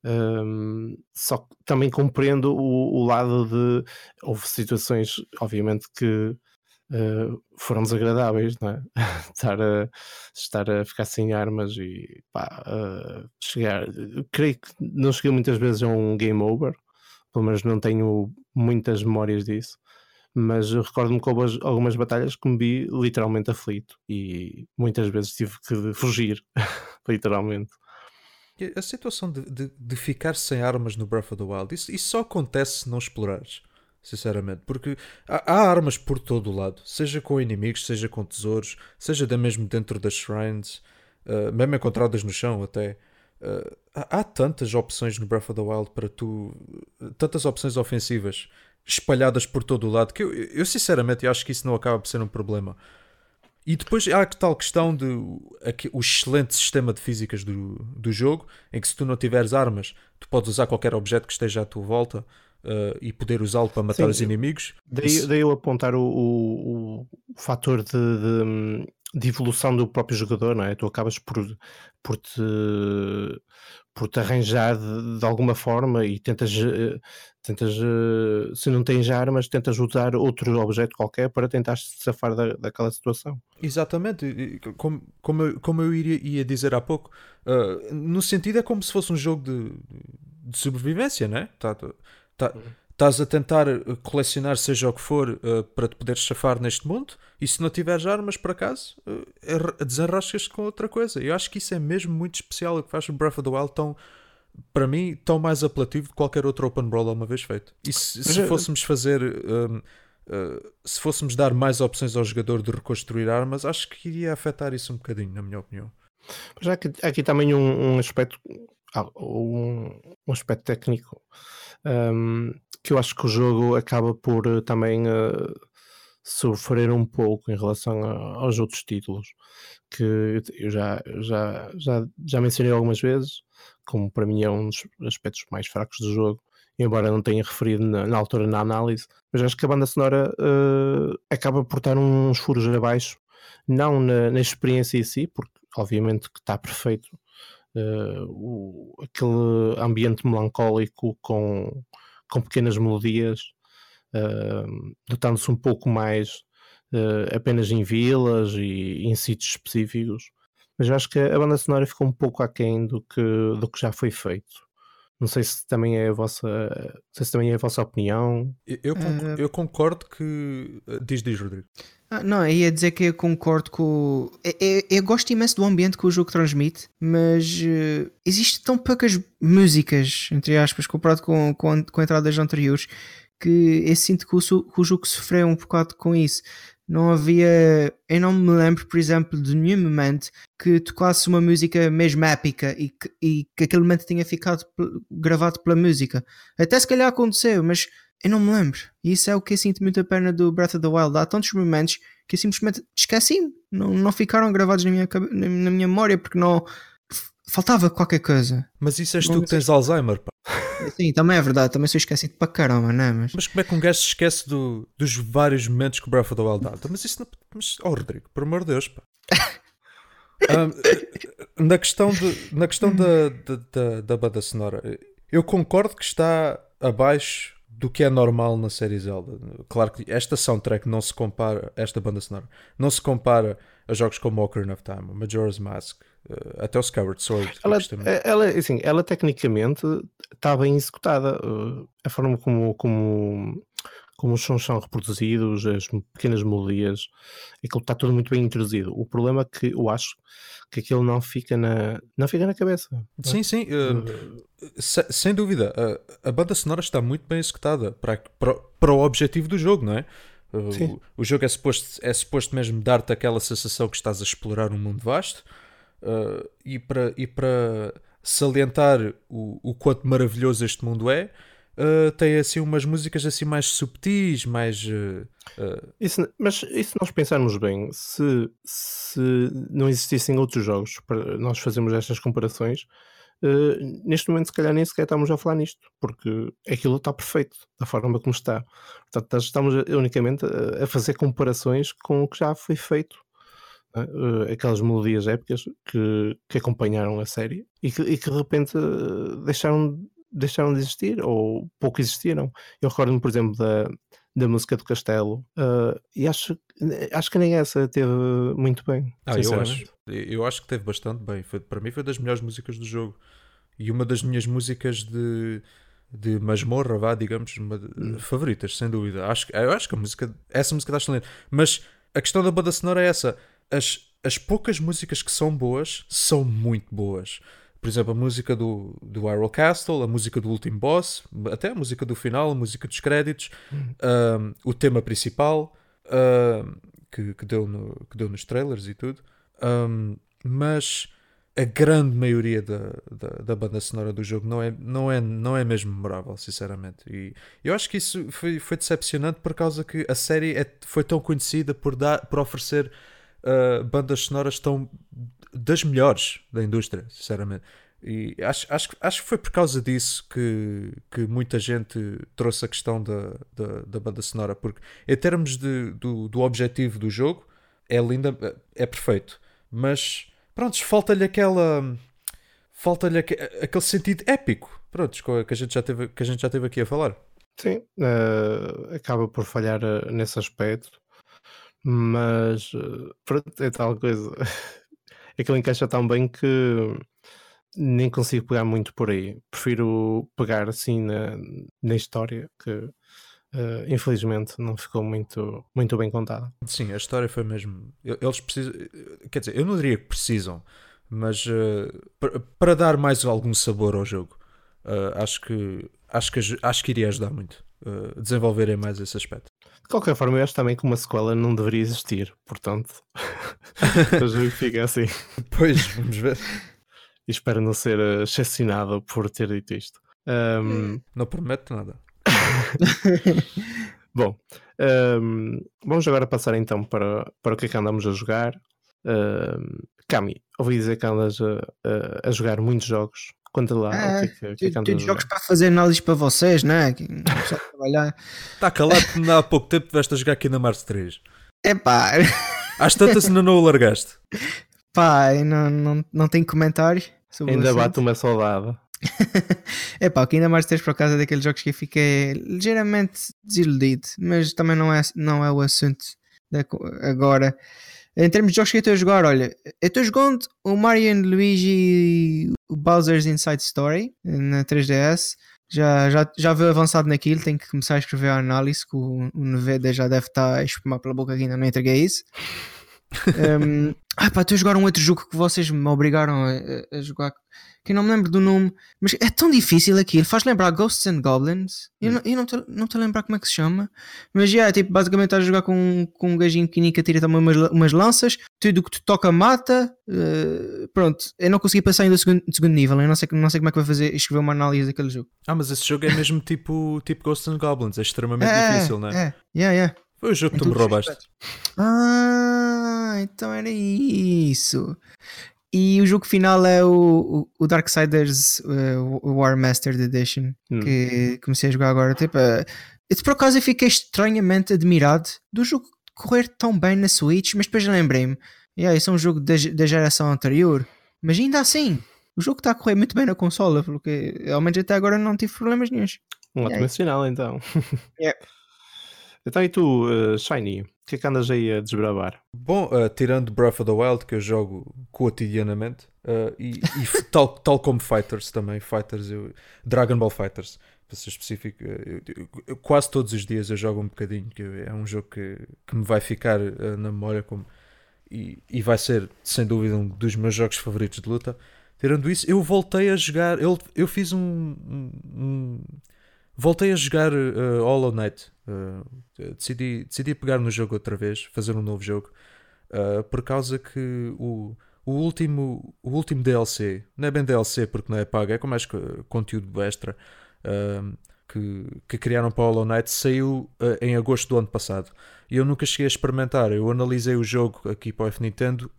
[SPEAKER 1] Um, só que também compreendo o, o, lado de. Houve situações, obviamente, que uh, foram desagradáveis, não é? estar, a, estar a ficar sem armas e pá, uh, chegar. Creio que não cheguei muitas vezes a um game over, pelo menos não tenho muitas memórias disso. Mas recordo-me que houve algumas batalhas que me vi literalmente aflito e muitas vezes tive que fugir, literalmente.
[SPEAKER 3] A situação de, de, de, ficar sem armas no Breath of the Wild, isso, isso só acontece se não explorares sinceramente. Porque há, há, armas por todo o lado, seja com inimigos, seja com tesouros, seja até mesmo dentro das shrines, uh, mesmo encontradas no chão até. Uh, há, tantas opções no Breath of the Wild para tu. tantas opções ofensivas espalhadas por todo o lado que eu, eu sinceramente acho que isso não acaba por ser um problema. E depois há a tal questão de o excelente sistema de físicas do, do jogo, em que se tu não tiveres armas, tu podes usar qualquer objeto que esteja à tua volta uh, e poder usá-lo para matar Sim, os inimigos.
[SPEAKER 1] Daí, daí eu apontar o, o, o fator de, de, de, evolução do próprio jogador, não é? Tu acabas por, por te por te arranjar de, de, alguma forma e tentas, eh, tentas eh, se não tens armas, tentas usar outro objeto qualquer para tentar se safar da, daquela situação.
[SPEAKER 3] Exatamente, como, como, eu, como eu iria, ia dizer há pouco, uh, no sentido é como se fosse um jogo de, de sobrevivência, né? Tá, tá, Tá, estás a tentar eh, colecionar seja o que for uh, para te poderes chafar neste mundo e se não tiveres armas por acaso uh, desenrascas com outra coisa. Eu acho que isso é mesmo muito especial o que faz o Breath of the Wild tão para mim tão mais apelativo de qualquer outro open world alguma vez feito. E se, se fôssemos fazer um, uh, se fôssemos dar mais opções ao jogador de reconstruir armas acho que iria afetar isso um bocadinho na minha opinião.
[SPEAKER 1] Mas há aqui, há aqui também um, um aspecto um, um aspecto técnico um, que eu acho que o jogo acaba por uh, também uh, sofrer um pouco em relação a, aos outros títulos que eu já, já, já, já mencionei algumas vezes, como para mim é um dos aspectos mais fracos do jogo, embora não tenha referido na, na altura na análise, mas acho que a banda sonora uh, acaba por dar uns furos abaixo, não na, na experiência em si, porque obviamente que está perfeito uh, o, aquele ambiente melancólico com, com pequenas melodias, uh, notando-se um pouco mais uh, apenas em vilas e em sítios específicos. Mas eu acho que a banda sonora ficou um pouco aquém do que, do que já foi feito. Não sei se também é a vossa, se também é a vossa opinião.
[SPEAKER 3] Eu, eu, concordo, eu concordo que. Diz, diz, Rodrigo.
[SPEAKER 2] Ah, não, ia dizer que eu concordo com. Eu, eu, eu, gosto imenso do ambiente que o jogo transmite, mas uh, existe tão poucas músicas, entre aspas, comparado com, com, com entradas anteriores, que eu sinto que o, que o jogo sofreu um bocado com isso. Não havia. Eu não me lembro, por exemplo, de nenhum momento que tocasse uma música mesmo épica e que, e que aquele momento tinha ficado gravado pela música. Até se calhar aconteceu, mas eu não me lembro. E isso é o que eu sinto muito a pena do Breath of the Wild. Há tantos momentos que eu simplesmente esqueci-me. Não, não ficaram gravados na minha, na minha memória porque não. Faltava qualquer coisa.
[SPEAKER 3] Mas isso és tu que tens Alzheimer, pá.
[SPEAKER 2] Sim, também é verdade. Também sou esquecido para caramba, não é? Mas...
[SPEAKER 3] mas como é que um gajo se esquece do, dos vários momentos que o Breath of the Wild dá? Mas isso não. Mas, oh, Rodrigo, por amor de Deus, pá. um, na questão, de, na questão da, da, da banda sonora, eu concordo que está abaixo do que é normal na série Zelda. Claro que esta soundtrack não se compara, esta banda sonora, não se compara a jogos como Ocarina of Time, Majora's Mask, até o Skyward Sword.
[SPEAKER 1] Ela, ela, assim, ela tecnicamente está bem executada. Uh, a forma como, como, como os sons são reproduzidos, as pequenas melodias, aquilo está tudo muito bem introduzido. O problema é que eu acho que aquilo não fica na, não fica na cabeça.
[SPEAKER 3] Sim, sim. Uh, se, sem dúvida. A, a, banda sonora está muito bem executada para, para, para o objetivo do jogo, não é? O, o, jogo é suposto, é suposto mesmo dar-te aquela sensação que estás a explorar um mundo vasto uh, e, para, e para salientar o, o quanto maravilhoso este mundo é, uh, tem assim umas músicas assim mais subtis, mais. Uh,
[SPEAKER 1] isso, mas e se nós pensarmos bem, se, se não existissem outros jogos para nós fazermos estas comparações, Uh, neste momento, se calhar, nem sequer estamos a falar nisto, porque aquilo está perfeito, da forma como está. Portanto, estamos unicamente a, a fazer comparações com o que já foi feito. Uh, aquelas melodias épicas que, que acompanharam a série e que, e que de repente deixaram deixaram de existir ou pouco existiram. Eu recordo-me, por exemplo, da, da música do Castelo. Uh, e acho, acho que nem essa teve muito bem.
[SPEAKER 3] Ah, eu acho, eu acho que teve bastante bem. Foi, para mim foi das melhores músicas do jogo. E uma das minhas músicas de, de masmorra, vá, digamos, uma, hum. favoritas, sem dúvida. Acho, eu acho que a música, essa música está excelente. Mas a questão da banda sonora é essa. As, as poucas músicas que são boas são muito boas. Por exemplo, a música do, do Iroh Castle, a música do último boss, até a música do final, a música dos créditos, um, o tema principal um, que, que, deu no, que deu nos trailers e tudo. Um, mas a grande maioria da, da, da, banda sonora do jogo não é, não, é, não é mesmo memorável, sinceramente. E eu acho que isso foi, foi decepcionante por causa que a série é, foi tão conhecida por, dar, por oferecer uh, bandas sonoras tão das melhores da indústria, sinceramente. E acho, acho, acho que foi por causa disso que, que muita gente trouxe a questão da, da, da banda sonora, porque em termos de, do, do objetivo do jogo, é linda, é perfeito, mas pronto, falta-lhe aquela falta-lhe aquele sentido épico, pronto, que a gente já teve, que a gente já teve aqui a falar.
[SPEAKER 1] Sim, uh, acaba por falhar uh, nesse aspecto. Mas eh, pronto, é tal coisa. Aquilo encaixa tão bem que nem consigo pegar muito por aí. Prefiro pegar assim na, na história que uh, infelizmente não ficou muito, muito bem contada.
[SPEAKER 3] Sim, a história foi mesmo. Eles precisam. Quer dizer, eu não diria que precisam, mas uh, para dar mais algum sabor ao jogo, uh, acho que acho que acho que iria ajudar muito desenvolverem mais esse aspecto.
[SPEAKER 1] De qualquer forma, eu acho também que uma sequela não deveria existir, portanto, o jogo fica assim.
[SPEAKER 3] Pois, vamos ver.
[SPEAKER 1] E espero não ser assassinado por ter dito isto. Um...
[SPEAKER 3] Não prometo nada.
[SPEAKER 1] Bom, um, vamos agora passar então para, para o que é que andamos a jogar. Um, Cami, ouvi dizer que andas a, a, a jogar muitos jogos. Conta lá. É,
[SPEAKER 2] que, que, que jogos para fazer análise para vocês, não é?
[SPEAKER 3] Está calado que há pouco tempo estiveste a jogar aqui na Mars 3.
[SPEAKER 2] É pá.
[SPEAKER 3] Às tantas ainda não o largaste.
[SPEAKER 2] Pá, não, não, não tenho comentário.
[SPEAKER 1] ainda bate uma saudade.
[SPEAKER 2] é pá, que ainda mais 3 por é daqueles jogos que eu fiquei ligeiramente desiludido, mas também não é, não é o assunto agora. Em termos de jogos que eu estou a jogar, olha, eu estou jogando o Mario Luigi o Bowser's Inside Story na 3DS. Já, já, já veio avançado naquilo, tenho que começar a escrever a análise, que o, o Neveda já deve estar a espumar pela boca que ainda não entreguei isso. um, ah pá, estou a jogar um outro jogo que vocês me obrigaram a, a jogar que não me lembro do nome, mas é tão difícil aquilo, faz lembrar Ghosts and Goblins. Eu, hum. não, eu não estou não a lembrar como é que se chama, mas já, yeah, tipo, basicamente estás a jogar com, com um gajinho pequenininho que tira também umas, umas lanças, tudo o que te toca mata. Uh, pronto, eu não consegui passar ainda do segundo, segundo nível, eu não sei, não sei como é que vai fazer escrever uma análise daquele jogo.
[SPEAKER 3] Ah, mas esse jogo é mesmo tipo, tipo Ghosts and Goblins, é extremamente é, difícil, não é? É,
[SPEAKER 2] yeah, yeah.
[SPEAKER 3] Foi o jogo que tu me roubaste.
[SPEAKER 2] Ah, então era isso. E o jogo final é o, o, Darksiders uh, War Mastered Edition hum. que comecei a jogar agora. Tipo, uh, por acaso eu fiquei estranhamente admirado do jogo correr tão bem na Switch, mas depois lembrei-me, yeah, isso é um jogo da, da geração anterior, mas ainda assim, o jogo está a correr muito bem na consola, porque ao menos até agora não tive problemas nenhums.
[SPEAKER 1] Um ótimo sinal então. yeah. Então e tu, uh, Shiny, o que é que andas aí a desbravar?
[SPEAKER 3] Bom, uh, tirando Breath of the Wild, que eu jogo cotidianamente, uh, e, e tal, tal como Fighters também, Fighters, eu, Dragon Ball Fighters, para ser específico, eu, eu, quase todos os dias eu jogo um bocadinho, que é um jogo que, que me vai ficar na memória como, e, e vai ser, sem dúvida, um dos meus jogos favoritos de luta. Tirando isso, eu voltei a jogar, eu, eu fiz um, um voltei a jogar uh, Hollow Knight Uh, decidi, decidi pegar no jogo outra vez, fazer um novo jogo, uh, por causa que o, o, último, o último DLC, não é bem DLC porque não é pago, é com mais conteúdo extra uh, que, que criaram para Hollow Knight, saiu em agosto do ano passado. E eu nunca cheguei a experimentar. Eu analisei o jogo aqui para o F Nintendo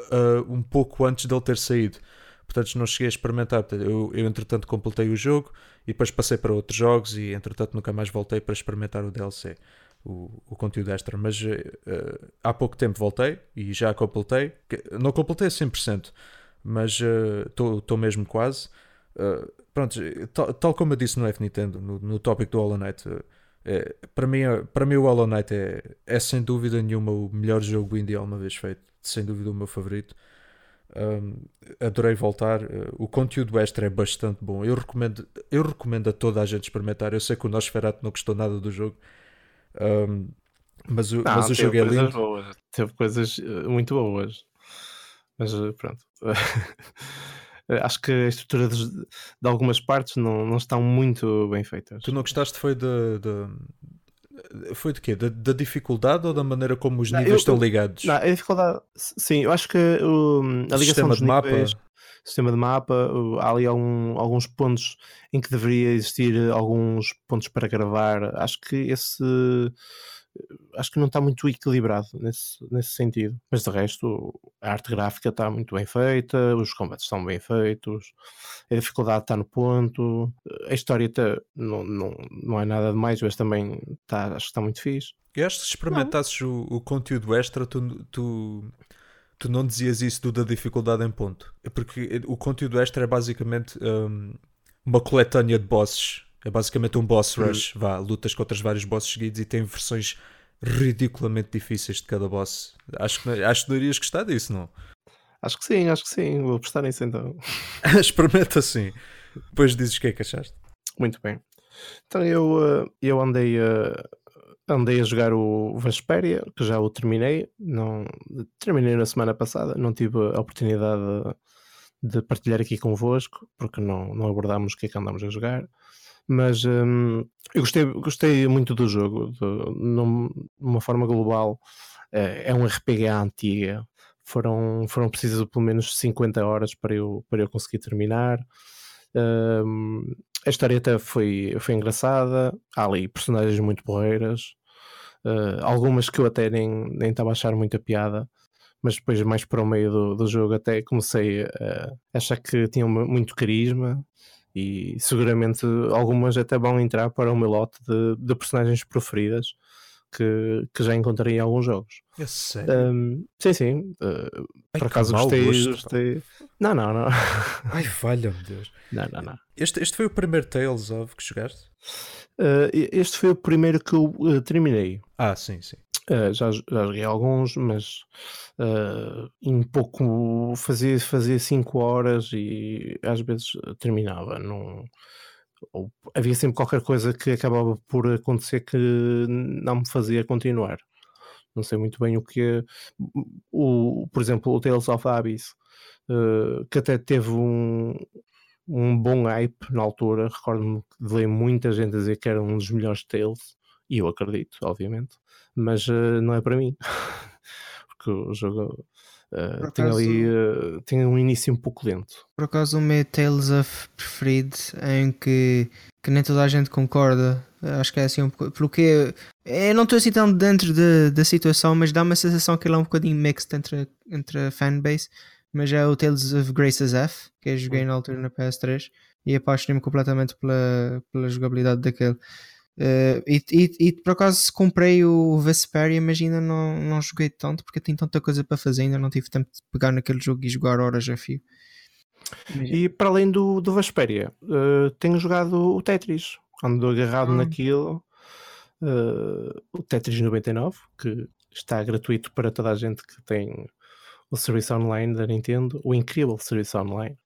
[SPEAKER 3] um pouco antes dele ter saído. Portanto, não cheguei a experimentar. Eu, eu, entretanto, completei o jogo e depois passei para outros jogos e, entretanto, nunca mais voltei para experimentar o DLC, o, o conteúdo extra. Mas uh, há pouco tempo voltei e já completei. Não completei a 100%, mas estou uh, mesmo quase. Uh, pronto, tal, tal, como eu disse no F Nintendo, no, no tópico do Hollow Knight, É, para, mim, para mim, o Hollow Knight é, é sem dúvida nenhuma o melhor jogo indie alguma vez feito. Sem dúvida, o meu favorito. Um, adorei voltar. Uh, o conteúdo extra é bastante bom. Eu recomendo, eu recomendo a toda a gente experimentar. Eu sei que o Nosferatu não gostou nada do jogo, um, mas o, não, mas o jogo é lindo.
[SPEAKER 1] Boas. Teve coisas eh, muito boas, mas eh, pronto. Acho que a estrutura de, de, algumas partes não, não estão muito bem feitas.
[SPEAKER 3] Tu não gostaste foi de, de foi de quê? Da, da, dificuldade ou da maneira como os níveis eu, estão ligados?
[SPEAKER 1] Não, a dificuldade, sim, eu acho que o, a ligação dos de níveis, mapa. sistema de mapa, há ali algum, alguns pontos em que deveria existir alguns pontos para gravar. Acho que esse acho que não está muito equilibrado nesse, nesse sentido. Mas de resto, a arte gráfica está muito bem feita, os combates estão bem feitos, a dificuldade está no ponto, a história tá, não, não, não é nada demais, mas também está, acho que está muito fixe.
[SPEAKER 3] Eu acho que se experimentasses o, o, conteúdo extra, tu, tu, tu não dizias isso do da dificuldade em ponto. É porque o conteúdo extra é basicamente um, uma coletânea de bosses é basicamente um boss rush. Hum. Vá, lutas contra vários bosses seguidos e tem versões ridiculamente difíceis de cada boss. Acho que, acho que irias gostar disso, não?
[SPEAKER 1] Acho que sim, acho que sim. Vou prestar nisso então.
[SPEAKER 3] Experimenta assim. Depois dizes o que é que achaste.
[SPEAKER 1] Muito bem. Então eu, eh, eu andei a, andei a jogar o Vesperia, que já o terminei. Não, terminei na semana passada. Não tive a oportunidade de, de partilhar aqui convosco, porque não, não abordámos o que é que andamos a jogar mas hum, eu gostei, gostei muito do jogo, de, de uma forma global. É, é um RPG antiga, foram, foram precisas pelo menos 50 horas para eu, para eu conseguir terminar. Um, a história até foi, foi engraçada, há ali personagens muito porreiras, uh, algumas que eu até nem, estava a achar muita piada, mas depois, mais para o meio do, do jogo, até comecei a achar que tinham muito carisma e seguramente algumas até vão entrar para o meu lote de, de personagens preferidas que, que já encontrei em alguns jogos.
[SPEAKER 3] É sério?
[SPEAKER 1] Um, sim, sim. Uh, Ai, por acaso gostei, gosto, gostei. Não, não, não.
[SPEAKER 3] Ai, falha-me Deus.
[SPEAKER 1] Não, não, não.
[SPEAKER 3] Este, este foi o primeiro Tales of que jogaste?
[SPEAKER 1] Uh, este foi o primeiro que eu uh, terminei.
[SPEAKER 3] Ah, sim, sim.
[SPEAKER 1] Uh, já, já joguei alguns, mas uh, em pouco fazia, fazia 5 horas e às vezes terminava. Não, ou, havia sempre qualquer coisa que acabava por acontecer que não me fazia continuar. Não sei muito bem o que. O, por exemplo, o Tales of Abyss, uh, que até teve um, um bom hype na altura. Recordo-me de ler muita gente a dizer que era um dos melhores Tales, e eu acredito, obviamente mas uh, não é para mim, porque o jogo uh, tem ali uh, tem um início um pouco lento.
[SPEAKER 2] Por acaso o meu Tales of preferido em que, que nem toda a gente concorda, acho que é assim um pouco, porque eu não estou assim tão dentro de, da situação, mas dá-me a sensação que ele é um bocadinho mixed entre, entre a fanbase, mas é o Tales of Graces F, que eu joguei na altura na PS3 e apaixonei-me completamente pela, pela jogabilidade daquele. Uh, e, e, e, por acaso comprei o Vesperia, mas ainda não, não joguei tanto porque tenho tanta coisa para fazer, ainda não tive tempo de pegar naquele jogo e jogar horas a fio.
[SPEAKER 1] E para além do, do Vesperia, uh, tenho jogado o Tetris, ando agarrado ah. naquilo. Uh, o Tetris 99, que está gratuito para toda a gente que tem o serviço online da Nintendo, o incrível serviço online.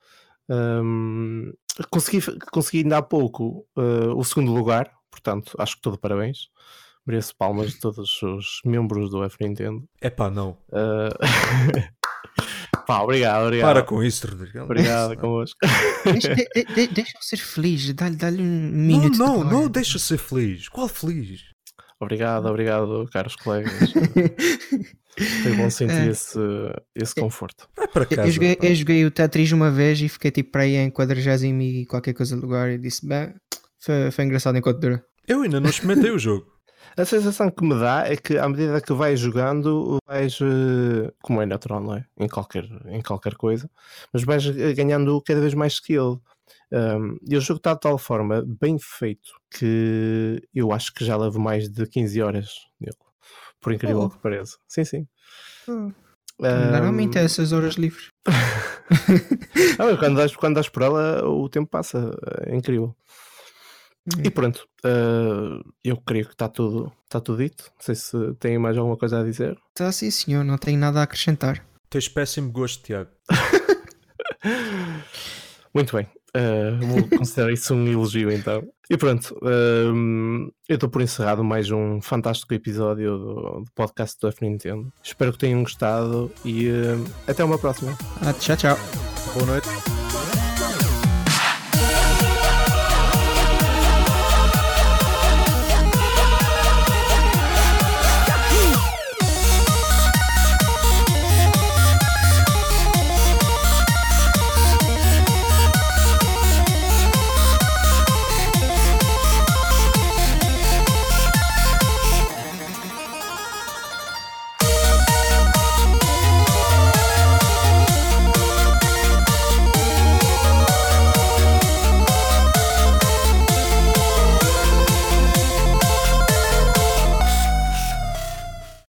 [SPEAKER 1] Um, consegui, consegui ainda há pouco o segundo lugar Portanto, acho que todo parabéns. Mereço palmas de todos os membros do F Nintendo.
[SPEAKER 3] É pá, não.
[SPEAKER 1] Uh... Pá, obrigado, obrigado.
[SPEAKER 3] Para com isso, Rodrigo.
[SPEAKER 1] Obrigado convosco.
[SPEAKER 2] Deixa, de, deixa ser feliz, dá-lhe dá um minuto.
[SPEAKER 3] Não, não, não deixa ser feliz. Qual feliz?
[SPEAKER 1] Obrigado, obrigado, caros colegas. Foi bom sentir é. esse, esse conforto.
[SPEAKER 3] Vai para casa,
[SPEAKER 2] eu, joguei, eu joguei o Tetris uma vez e fiquei tipo para aí em 40 e qualquer coisa lugar e disse: bem, foi, foi engraçado enquanto dura.
[SPEAKER 3] Eu ainda não experimentei o jogo.
[SPEAKER 1] A sensação que me dá é que à medida que vais jogando, vais, eh, como é natural, não é? Em qualquer, em qualquer coisa, mas vais ganhando cada vez mais skill. Um, e o jogo está de tal forma bem feito que eu acho que já levo mais de 15 horas nele, por incrível oh. que pareça. Sim, sim.
[SPEAKER 2] Oh. Normalmente um... é essas horas livres.
[SPEAKER 1] ah, quando, das, quando das por ela, o tempo passa, é incrível. E pronto, uh, eu creio que está tudo, está tudo dito. Não sei se tem mais alguma coisa a dizer.
[SPEAKER 2] Está sim, senhor, não tenho nada a acrescentar.
[SPEAKER 3] Tens péssimo gosto, Tiago.
[SPEAKER 1] Muito bem. Uh, vou considerar isso um elogio então. E pronto, uh, eu estou por encerrado mais um fantástico episódio do, do podcast do F Nintendo. Espero que tenham gostado e uh, até uma próxima.
[SPEAKER 2] Ah, tchau, tchau.
[SPEAKER 3] Boa noite.